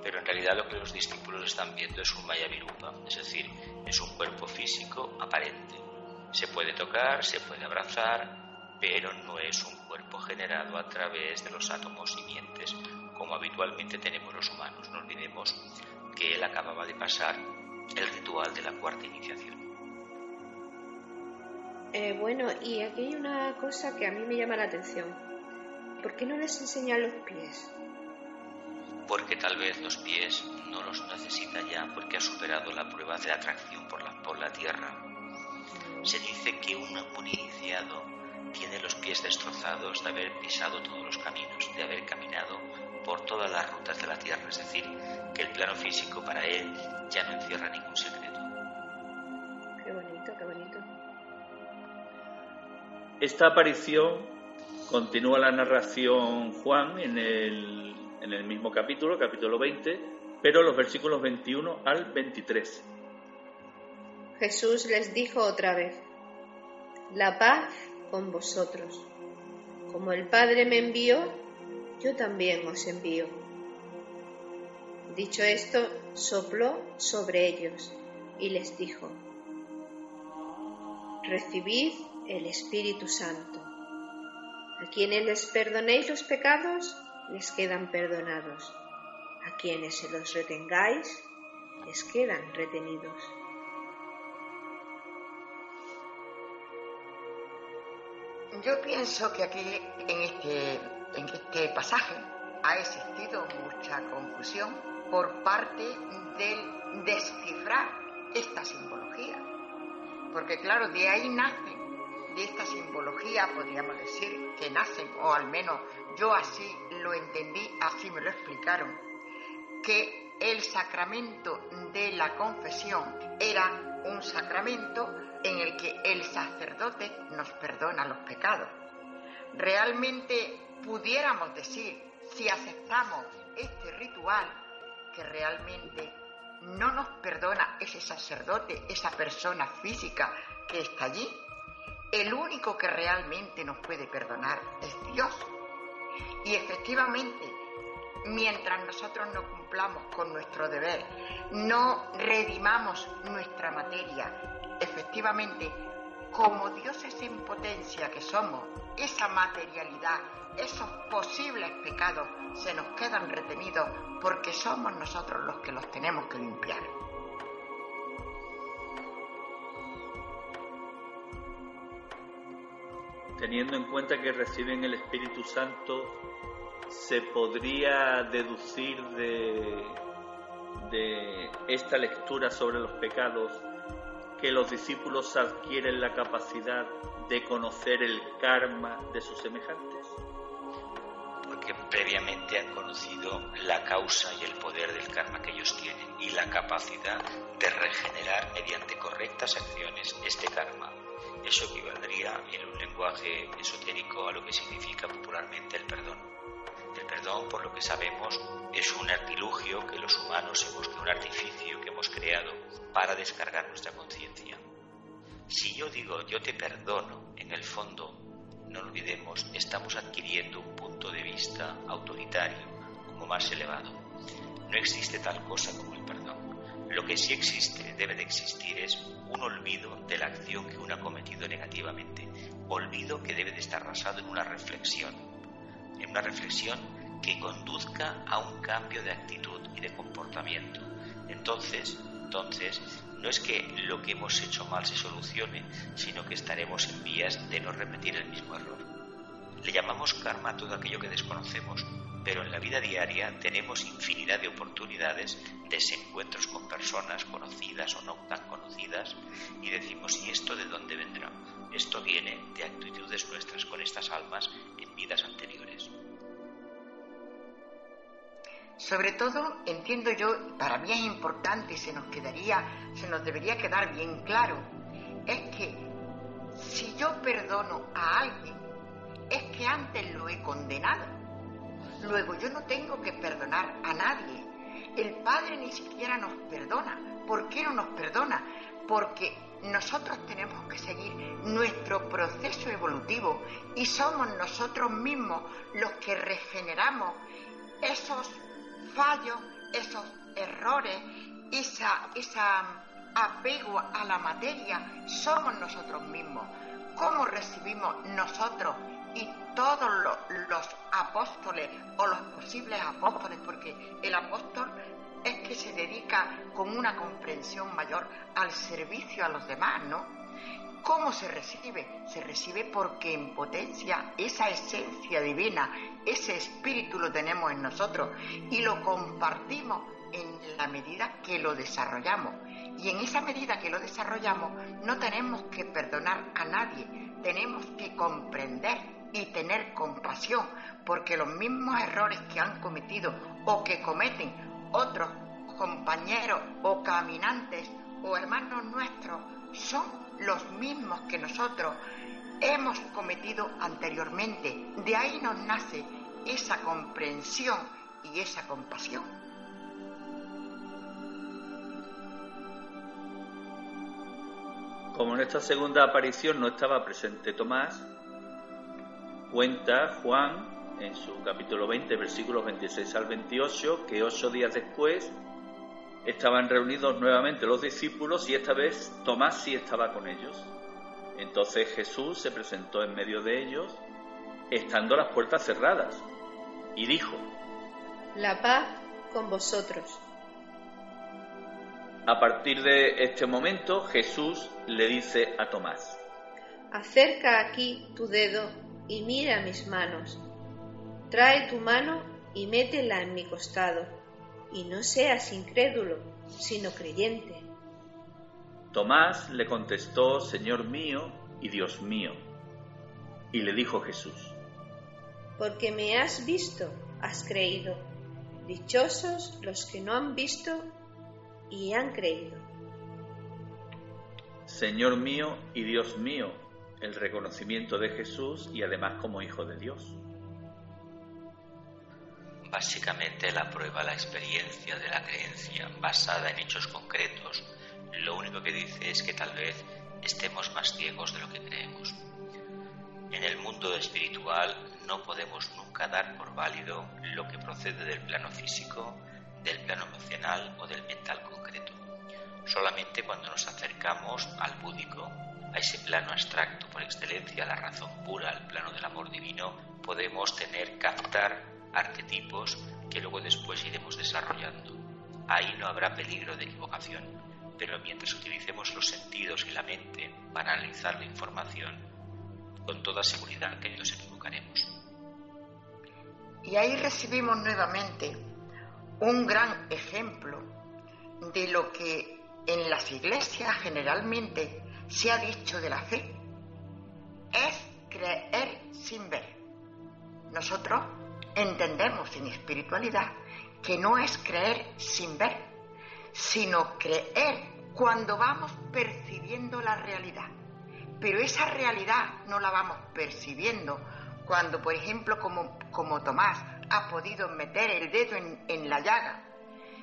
pero en realidad lo que los discípulos están viendo es un Maya Virupa, es decir, es un cuerpo físico aparente se puede tocar, se puede abrazar, pero no es un cuerpo generado a través de los átomos simientes, como habitualmente tenemos los humanos. No olvidemos que él acababa de pasar el ritual de la cuarta iniciación. Eh, bueno, y aquí hay una cosa que a mí me llama la atención. ¿Por qué no les enseña los pies? Porque tal vez los pies no los necesita ya porque ha superado la prueba de atracción por la, por la tierra se dice que un, iniciado tiene los pies destrozados de haber pisado todos los caminos, de haber caminado por todas las rutas de la tierra, es decir, que el plano físico para él ya no encierra ningún secreto. Qué bonito, qué bonito. Esta aparición continúa la narración Juan en el, en el mismo capítulo, capítulo 20, pero los versículos 21 al 23. Jesús les dijo otra vez, La paz con vosotros. Como el Padre me envió, yo también os envío. Dicho esto, sopló sobre ellos y les dijo, Recibid el Espíritu Santo. A quienes les perdonéis los pecados, les quedan perdonados. A quienes se los retengáis, les quedan retenidos. Yo pienso que aquí en este, en este pasaje ha existido mucha confusión por parte del descifrar esta simbología. Porque claro, de ahí nacen, de esta simbología podríamos decir que nacen, o al menos yo así lo entendí, así me lo explicaron, que el sacramento de la confesión era un sacramento en el que el sacerdote nos perdona los pecados. Realmente pudiéramos decir, si aceptamos este ritual, que realmente no nos perdona ese sacerdote, esa persona física que está allí. El único que realmente nos puede perdonar es Dios. Y efectivamente, mientras nosotros no cumplamos con nuestro deber, no redimamos nuestra materia, efectivamente, como dioses en potencia que somos, esa materialidad, esos posibles pecados se nos quedan retenidos porque somos nosotros los que los tenemos que limpiar. Teniendo en cuenta que reciben el Espíritu Santo, se podría deducir de, esta lectura sobre los pecados que los discípulos adquieren la capacidad de conocer el karma de sus semejantes? Porque previamente han conocido la causa y el poder del karma que ellos tienen y la capacidad de regenerar mediante correctas acciones este karma. Eso equivaldría en un lenguaje esotérico a lo que significa popularmente el perdón. El perdón, por lo que sabemos, es un artilugio que los humanos hemos, un artificio que hemos creado para descargar nuestra conciencia. Si yo digo yo te perdono, en el fondo, no olvidemos, estamos adquiriendo un punto de vista autoritario como más elevado. No existe tal cosa como el perdón. Lo que sí existe, debe de existir, es un olvido de la acción que uno ha cometido negativamente. Olvido que debe de estar basado en una reflexión. En una reflexión que conduzca a un cambio de actitud y de comportamiento. Entonces, entonces, no es que lo que hemos hecho mal se solucione, sino que estaremos en vías de no repetir el mismo error. Le llamamos karma a todo aquello que desconocemos, pero en la vida diaria tenemos infinidad de oportunidades de encuentros con personas conocidas o no tan conocidas y decimos, ¿y esto de dónde vendrá? Esto viene de actitudes nuestras con estas almas en vidas anteriores. Sobre todo, entiendo yo, para mí es importante y se nos quedaría, se nos debería quedar bien claro, es que si yo perdono a alguien, es que antes lo he condenado. Luego yo no tengo que perdonar a nadie. El Padre ni siquiera nos perdona. ¿Por qué no nos perdona? Porque nosotros tenemos que seguir nuestro proceso evolutivo y somos nosotros mismos los que regeneramos esos fallos, esos errores, esa, esa apego a la materia, somos nosotros mismos. ¿Cómo recibimos nosotros y todos los, apóstoles o los posibles apóstoles? Porque el apóstol es que se dedica con una comprensión mayor al servicio a los demás, ¿no? ¿Cómo se recibe? Se recibe porque en potencia esa esencia divina, ese espíritu lo tenemos en nosotros y lo compartimos en la medida que lo desarrollamos. Y en esa medida que lo desarrollamos no tenemos que perdonar a nadie, tenemos que comprender y tener compasión, porque los mismos errores que han cometido o que cometen otros compañeros o caminantes o hermanos nuestros son los mismos que nosotros hemos cometido anteriormente. De ahí nos nace esa comprensión y esa compasión. Como en esta segunda aparición no estaba presente Tomás, cuenta Juan en su capítulo 20, versículos 26 al 28, que ocho días después estaban reunidos nuevamente los discípulos y esta vez Tomás sí estaba con ellos. Entonces Jesús se presentó en medio de ellos, estando las puertas cerradas, y dijo, La paz con vosotros. A partir de este momento Jesús le dice a Tomás, Acerca aquí tu dedo y mira mis manos. Trae tu mano y métela en mi costado, y no seas incrédulo, sino creyente. Tomás le contestó, Señor mío y Dios mío. Y le dijo Jesús, Porque me has visto, has creído. Dichosos los que no han visto y han creído. Señor mío y Dios mío, el reconocimiento de Jesús y además como Hijo de Dios. Básicamente la prueba la experiencia de la creencia basada en hechos concretos. Lo único que dice es que tal vez estemos más ciegos de lo que creemos. En el mundo espiritual no podemos nunca dar por válido lo que procede del plano físico, del plano emocional o del mental concreto. Solamente cuando nos acercamos al búdico, a ese plano abstracto por excelencia, la razón pura, al plano del amor divino, podemos tener, captar arquetipos que luego después iremos desarrollando. Ahí no habrá peligro de equivocación, pero mientras utilicemos los sentidos y la mente para analizar la información, con toda seguridad que nos equivocaremos. Y ahí recibimos nuevamente un gran ejemplo de lo que en las iglesias generalmente se ha dicho de la fe. Es creer sin ver. Nosotros entendemos en espiritualidad que no es creer sin ver, sino creer cuando vamos percibiendo la realidad. Pero esa realidad no la vamos percibiendo cuando, por ejemplo, como, como Tomás ha podido meter el dedo en, en la llaga,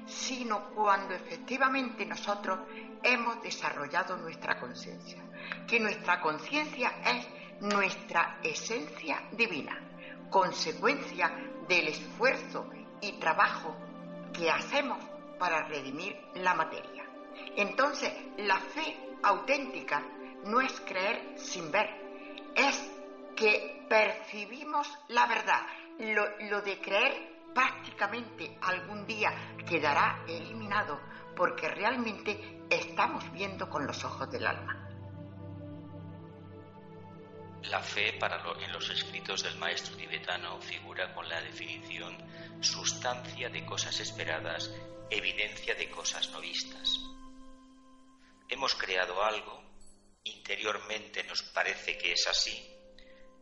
sino cuando efectivamente nosotros hemos desarrollado nuestra conciencia, que nuestra conciencia es nuestra esencia divina, consecuencia del esfuerzo y trabajo que hacemos para redimir la materia. Entonces, la fe auténtica no es creer sin ver, es que percibimos la verdad. Lo, de creer prácticamente algún día quedará eliminado porque realmente estamos viendo con los ojos del alma. La fe para en los escritos del maestro tibetano figura con la definición sustancia de cosas esperadas, evidencia de cosas no vistas. Hemos creado algo, interiormente nos parece que es así,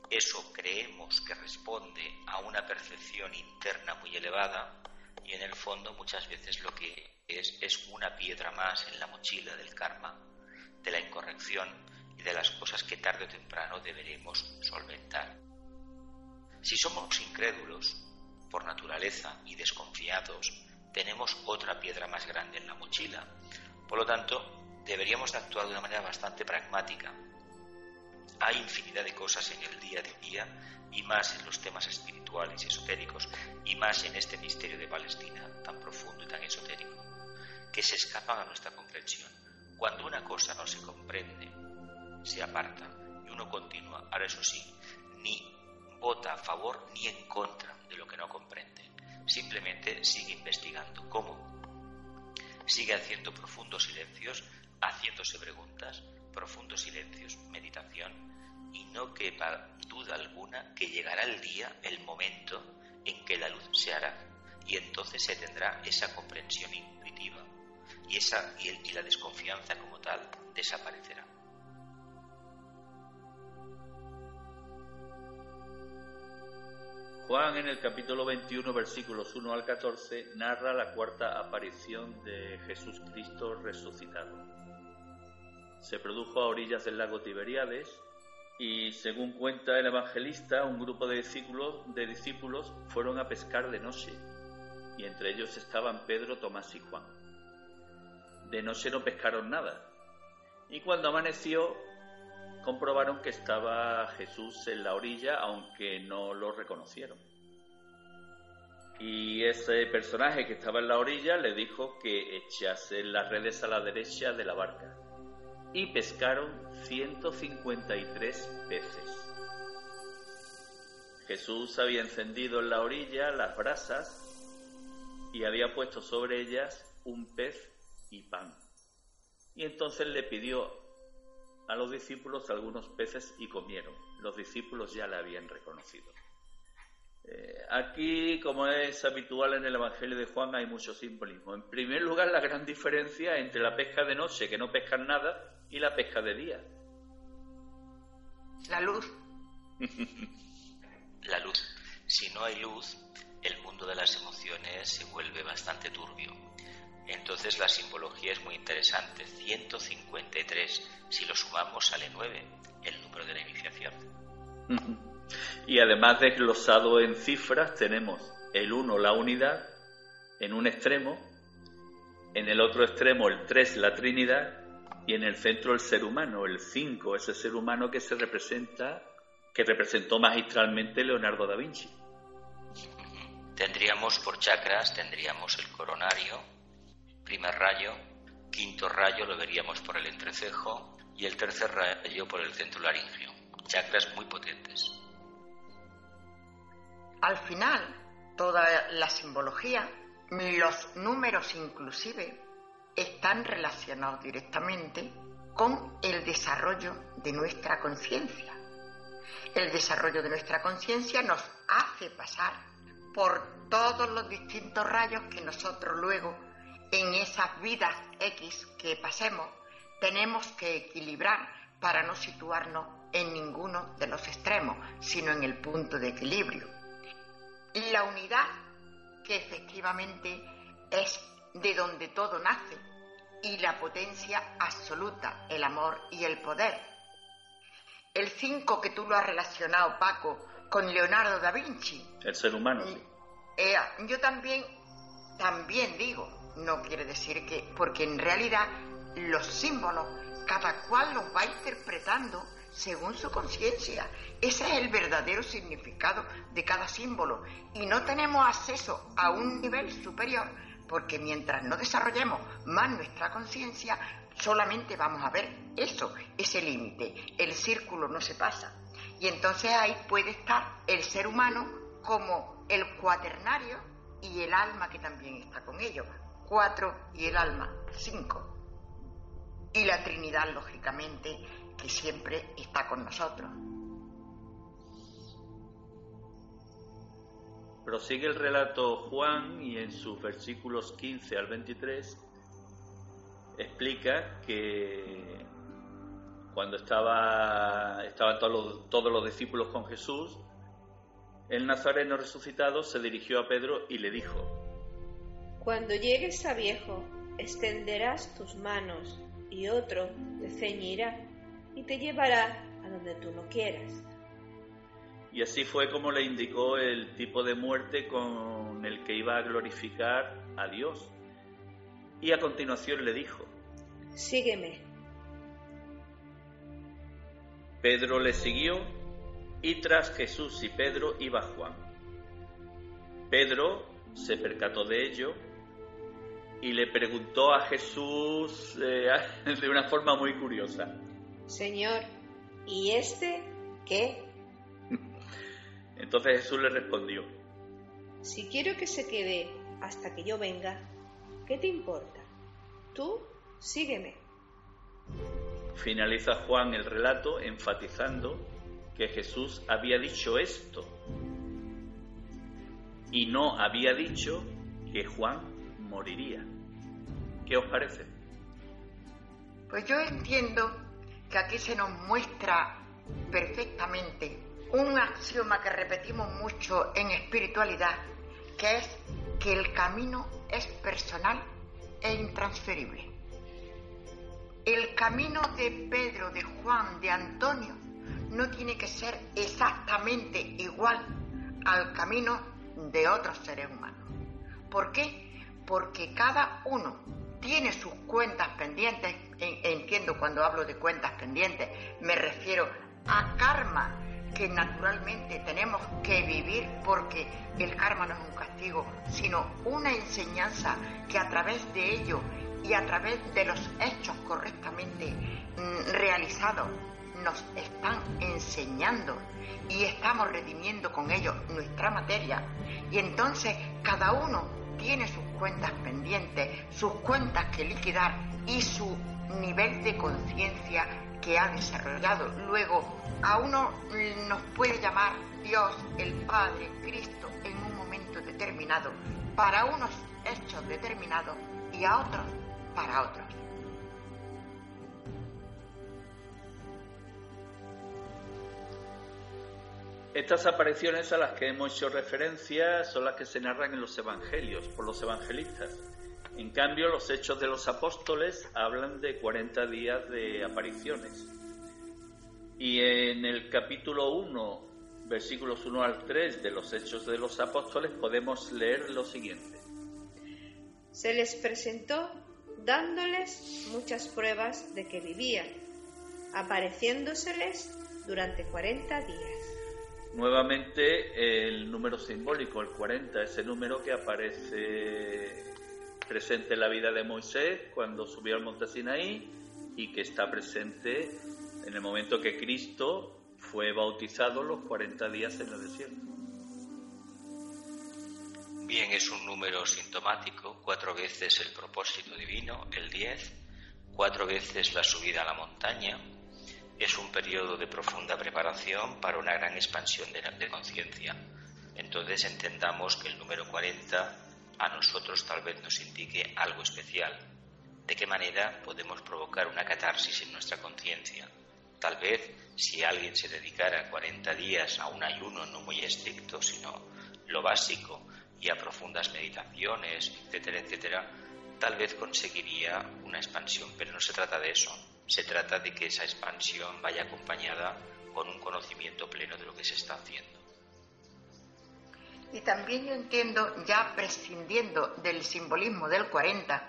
eso creemos que responde a una percepción interna muy elevada y en el fondo muchas veces lo que es es una piedra más en la mochila del karma, de la incorrección y de las cosas que tarde o temprano deberemos solventar. Si somos incrédulos por naturaleza y desconfiados, tenemos otra piedra más grande en la mochila. Por lo tanto, deberíamos de actuar de una manera bastante pragmática. Hay infinidad de cosas en el día a día y más en los temas espirituales y esotéricos y más en este misterio de Palestina tan profundo y tan esotérico, que se escapan a nuestra comprensión. Cuando una cosa no se comprende, se aparta y uno continúa. Ahora eso sí, ni vota a favor ni en contra de lo que no comprende. Simplemente sigue investigando. ¿Cómo? Sigue haciendo profundos silencios, haciéndose preguntas, profundos silencios, meditación, y no quepa duda alguna que llegará el día, el momento en que la luz se hará, y entonces se tendrá esa comprensión intuitiva, y, esa, y la desconfianza como tal desaparecerá. Juan en el capítulo 21, versículos 1 al 14, narra la cuarta aparición de Jesús Cristo resucitado. Se produjo a orillas del lago Tiberíades y, según cuenta el evangelista, un grupo de discípulos, de discípulos fueron a pescar de noche y entre ellos estaban Pedro, Tomás y Juan. De noche no pescaron nada y cuando amaneció comprobaron que estaba Jesús en la orilla, aunque no lo reconocieron. Y ese personaje que estaba en la orilla le dijo que echase las redes a la derecha de la barca. Y pescaron 153 peces. Jesús había encendido en la orilla las brasas y había puesto sobre ellas un pez y pan. Y entonces le pidió a los discípulos algunos peces y comieron. Los discípulos ya le habían reconocido. Eh, aquí, como es habitual en el Evangelio de Juan, hay mucho simbolismo. En primer lugar, la gran diferencia entre la pesca de noche, que no pescan nada, y la pesca de día. La luz. la luz. Si no hay luz, el mundo de las emociones se vuelve bastante turbio. Entonces la simbología es muy interesante. 153. Si lo sumamos sale 9, el número de la iniciación. Y además desglosado en cifras tenemos el 1, la unidad, en un extremo, en el otro extremo el 3, la Trinidad, y en el centro el ser humano, el 5, ese ser humano que se representa, que representó magistralmente Leonardo da Vinci. Tendríamos por chakras, tendríamos el coronario, primer rayo, quinto rayo lo veríamos por el entrecejo y el tercer rayo por el centro laringio. Chakras muy potentes. Al final, toda la simbología, los números inclusive, están relacionados directamente con el desarrollo de nuestra conciencia. El desarrollo de nuestra conciencia nos hace pasar por todos los distintos rayos que nosotros luego en esas vidas X que pasemos, tenemos que equilibrar para no situarnos en ninguno de los extremos, sino en el punto de equilibrio. La unidad, que efectivamente es de donde todo nace, y la potencia absoluta, el amor y el poder. El 5 que tú lo has relacionado, Paco, con Leonardo da Vinci. El ser humano. Eh, yo también, también digo, no quiere decir que, porque en realidad los símbolos, cada cual los va interpretando según su conciencia. Ese es el verdadero significado de cada símbolo. Y no tenemos acceso a un nivel superior, porque mientras no desarrollemos más nuestra conciencia, solamente vamos a ver eso, ese límite. El círculo no se pasa. Y entonces ahí puede estar el ser humano como el cuaternario y el alma que también está con ellos. 4 y el alma, 5. Y la Trinidad, lógicamente, que siempre está con nosotros. Prosigue el relato Juan y en sus versículos 15 al 23 explica que cuando estaba, estaban todos todos los discípulos con Jesús, el nazareno resucitado se dirigió a Pedro y le dijo, cuando llegues a viejo, extenderás tus manos y otro te ceñirá y te llevará a donde tú no quieras. Y así fue como le indicó el tipo de muerte con el que iba a glorificar a Dios. Y a continuación le dijo, Sígueme. Pedro le siguió y tras Jesús y Pedro iba Juan. Pedro se percató de ello y le preguntó a Jesús eh, de una forma muy curiosa. Señor, ¿y este qué? Entonces Jesús le respondió, Si quiero que se quede hasta que yo venga, ¿qué te importa? Tú sígueme. Finaliza Juan el relato enfatizando que Jesús había dicho esto y no había dicho que Juan moriría. ¿Qué os parece? Pues yo entiendo que aquí se nos muestra perfectamente un axioma que repetimos mucho en espiritualidad, que es que el camino es personal e intransferible. El camino de Pedro, de Juan, de Antonio, no tiene que ser exactamente igual al camino de otros seres humanos. ¿Por qué? Porque cada uno tiene sus cuentas pendientes, entiendo cuando hablo de cuentas pendientes, me refiero a karma que naturalmente tenemos que vivir porque el karma no es un castigo, sino una enseñanza que a través de ello y a través de los hechos correctamente mm, realizados nos están enseñando y estamos redimiendo con ello nuestra materia. Y entonces cada uno tiene sus cuentas pendientes, sus cuentas que liquidar y su nivel de conciencia que ha desarrollado. Luego, a uno nos puede llamar Dios, el Padre, Cristo, en un momento determinado, para unos hechos determinados y a otros para otros. Estas apariciones a las que hemos hecho referencia son las que se narran en los evangelios por los evangelistas. En cambio, los hechos de los apóstoles hablan de 40 días de apariciones. Y en el capítulo 1, versículos 1 al 3 de los hechos de los apóstoles podemos leer lo siguiente. Se les presentó dándoles muchas pruebas de que vivían, apareciéndoseles durante 40 días. Nuevamente el número simbólico, el 40, ese número que aparece presente en la vida de Moisés cuando subió al monte Sinaí y que está presente en el momento que Cristo fue bautizado los 40 días en el desierto. Bien, es un número sintomático, cuatro veces el propósito divino, el 10, cuatro veces la subida a la montaña, es un periodo de profunda preparación para una gran expansión de, de conciencia. Entonces entendamos que el número 40 a nosotros tal vez nos indique algo especial. ¿De qué manera podemos provocar una catarsis en nuestra conciencia? Tal vez si alguien se dedicara 40 días a un ayuno no muy estricto, sino lo básico y a profundas meditaciones, etcétera, etcétera, tal vez conseguiría una expansión, pero no se trata de eso. Se trata de que esa expansión vaya acompañada con un conocimiento pleno de lo que se está haciendo. Y también yo entiendo, ya prescindiendo del simbolismo del 40,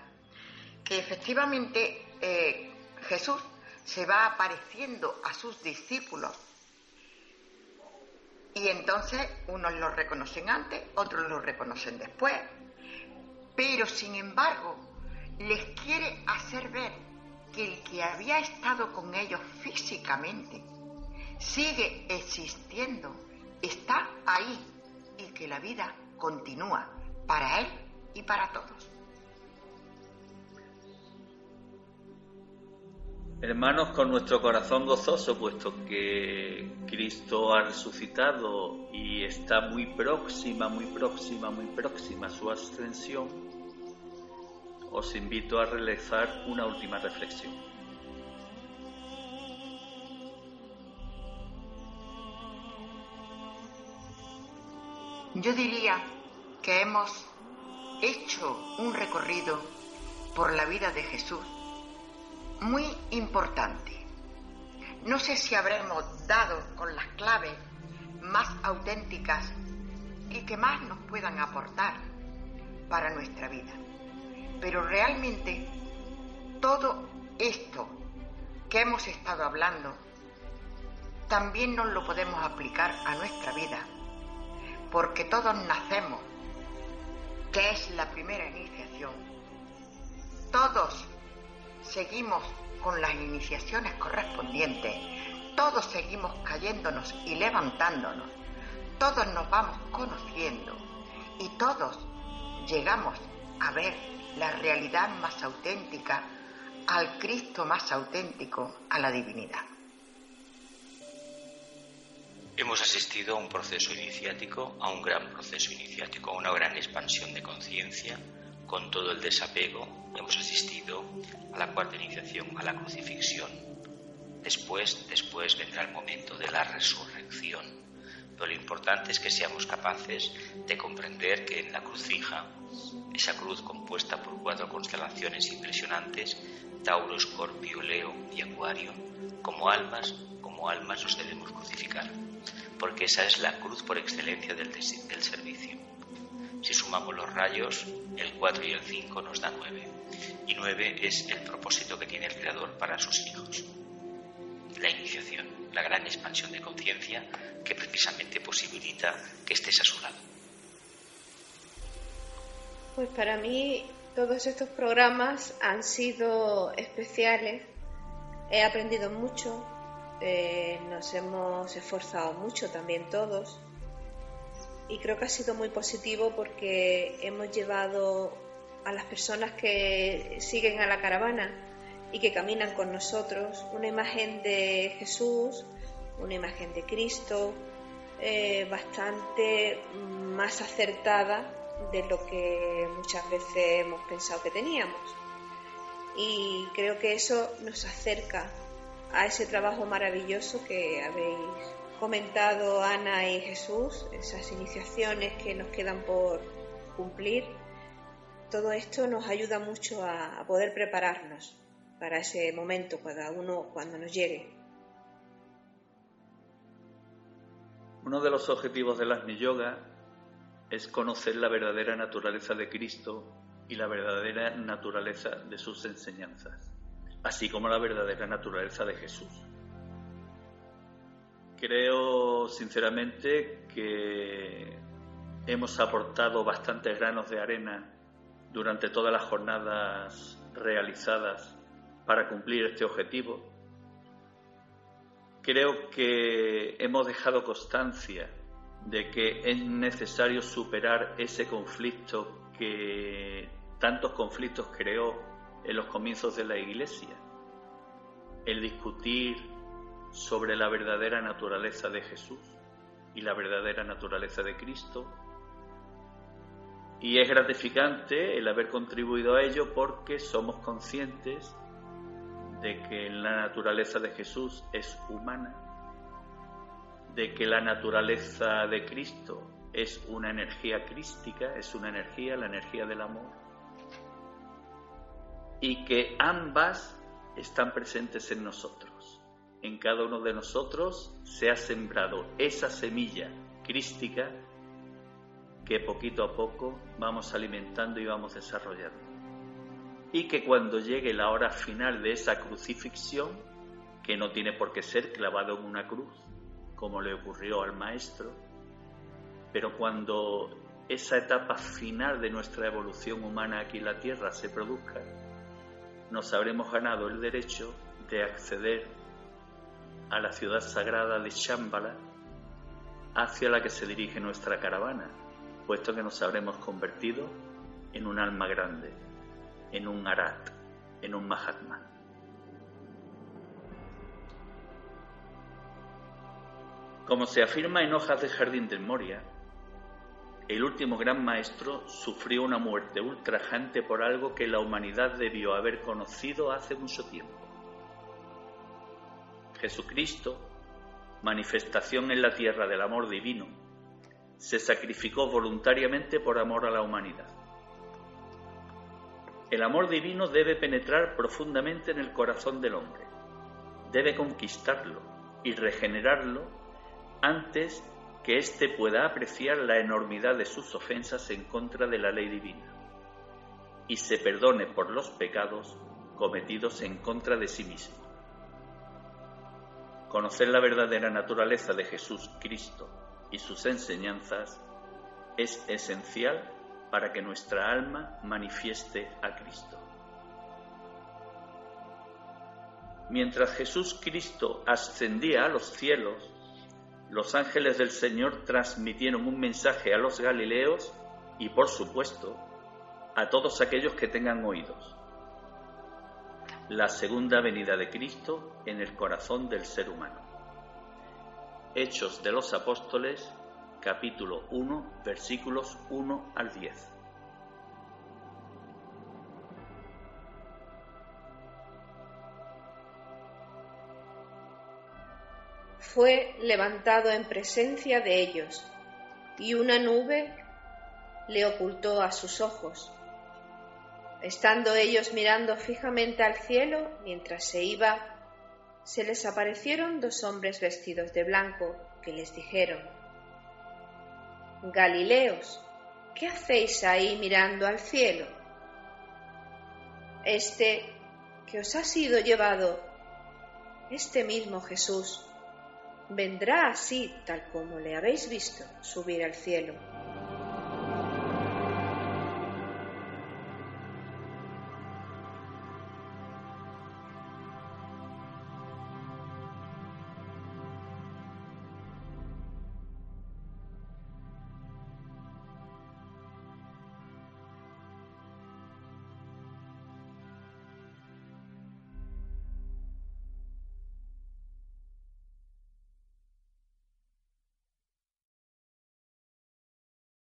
que efectivamente eh, Jesús se va apareciendo a sus discípulos y entonces unos lo reconocen antes, otros lo reconocen después. Pero sin embargo, les quiere hacer ver que el que había estado con ellos físicamente sigue existiendo, está ahí y que la vida continúa para él y para todos. Hermanos, con nuestro corazón gozoso, puesto que Cristo ha resucitado y está muy próxima, muy próxima, muy próxima a su ascensión, os invito a realizar una última reflexión. Yo diría que hemos hecho un recorrido por la vida de Jesús muy importante. No sé si habremos dado con las claves más auténticas y que más nos puedan aportar para nuestra vida. Pero realmente todo esto que hemos estado hablando también nos lo podemos aplicar a nuestra vida, porque todos nacemos, que es la primera iniciación. Todos seguimos con las iniciaciones correspondientes, todos seguimos cayéndonos y levantándonos, todos nos vamos conociendo. Y todos llegamos a ver la realidad más auténtica, al Cristo más auténtico, a la divinidad. Hemos asistido a un proceso iniciático, a un gran proceso iniciático, a una gran expansión de conciencia, con todo el desapego. Hemos asistido a la cuarta iniciación, a la crucifixión. Después, después vendrá el momento de la resurrección. Lo importante es que seamos capaces de comprender que en la crucija, esa cruz compuesta por cuatro constelaciones impresionantes, Tauro, Escorpio, Leo y Acuario, como almas, como almas nos debemos crucificar porque esa es la cruz por excelencia del, del servicio. Si sumamos los rayos, el 4 y el 5 nos da 9. Y 9 es el propósito que tiene el Creador para sus hijos. La iniciación, la gran expansión de conciencia que precisamente posibilita que estés a su lado. Pues para mí todos estos programas han sido especiales. He aprendido mucho, eh, nos hemos esforzado mucho también todos y creo que ha sido muy positivo porque hemos llevado a las personas que siguen a la caravana y que caminan con nosotros una imagen de Jesús, una imagen de Cristo eh, bastante más acertada de lo que muchas veces hemos pensado que teníamos. Y creo que eso nos acerca a ese trabajo maravilloso que habéis comentado Ana y Jesús, esas iniciaciones que nos quedan por cumplir. Todo esto nos ayuda mucho a, poder prepararnos para ese momento, cada uno cuando nos llegue. Uno de los objetivos del Asmi Yoga es conocer la verdadera naturaleza de Cristo y la verdadera naturaleza de sus enseñanzas así como la verdadera naturaleza de Jesús. Creo sinceramente que hemos aportado bastantes granos de arena durante todas las jornadas realizadas para cumplir este objetivo. Creo que hemos dejado constancia de que es necesario superar ese conflicto que tantos conflictos creó en los comienzos de la Iglesia, el discutir sobre la verdadera naturaleza de Jesús y la verdadera naturaleza de Cristo. Y es gratificante el haber contribuido a ello porque somos conscientes de que la naturaleza de Jesús es humana, de que la naturaleza de Cristo es una energía crística, es una energía, la energía del amor, y que ambas están presentes en nosotros. En cada uno de nosotros se ha sembrado esa semilla crística que poquito a poco vamos alimentando y vamos desarrollando. Y que cuando llegue la hora final de esa crucifixión, que no tiene por qué ser clavado en una cruz, como le ocurrió al Maestro, pero cuando esa etapa final de nuestra evolución humana aquí en la Tierra se produzca, nos habremos ganado el derecho de acceder a la ciudad sagrada de Shambhala hacia la que se dirige nuestra caravana, puesto que nos habremos convertido en un alma grande, en un Arat, en un Mahatma. Como se afirma en Hojas de Jardín del Moria, el último gran maestro sufrió una muerte ultrajante por algo que la humanidad debió haber conocido hace mucho tiempo. Jesucristo, manifestación en la tierra del amor divino, se sacrificó voluntariamente por amor a la humanidad. El amor divino debe penetrar profundamente en el corazón del hombre, debe conquistarlo y regenerarlo antes que éste pueda apreciar la enormidad de sus ofensas en contra de la ley divina y se perdone por los pecados cometidos en contra de sí mismo. Conocer la verdadera naturaleza de Jesús Cristo y sus enseñanzas es esencial para que nuestra alma manifieste a Cristo. Mientras Jesús Cristo ascendía a los cielos, los ángeles del Señor transmitieron un mensaje a los Galileos y, por supuesto, a todos aquellos que tengan oídos. La segunda venida de Cristo en el corazón del ser humano. Hechos de los Apóstoles, capítulo 1, versículos 1 al 10. fue levantado en presencia de ellos, y una nube le ocultó a sus ojos. Estando ellos mirando fijamente al cielo mientras se iba, se les aparecieron dos hombres vestidos de blanco que les dijeron, Galileos, ¿qué hacéis ahí mirando al cielo? Este que os ha sido llevado, este mismo Jesús, vendrá así tal como le habéis visto subir al cielo.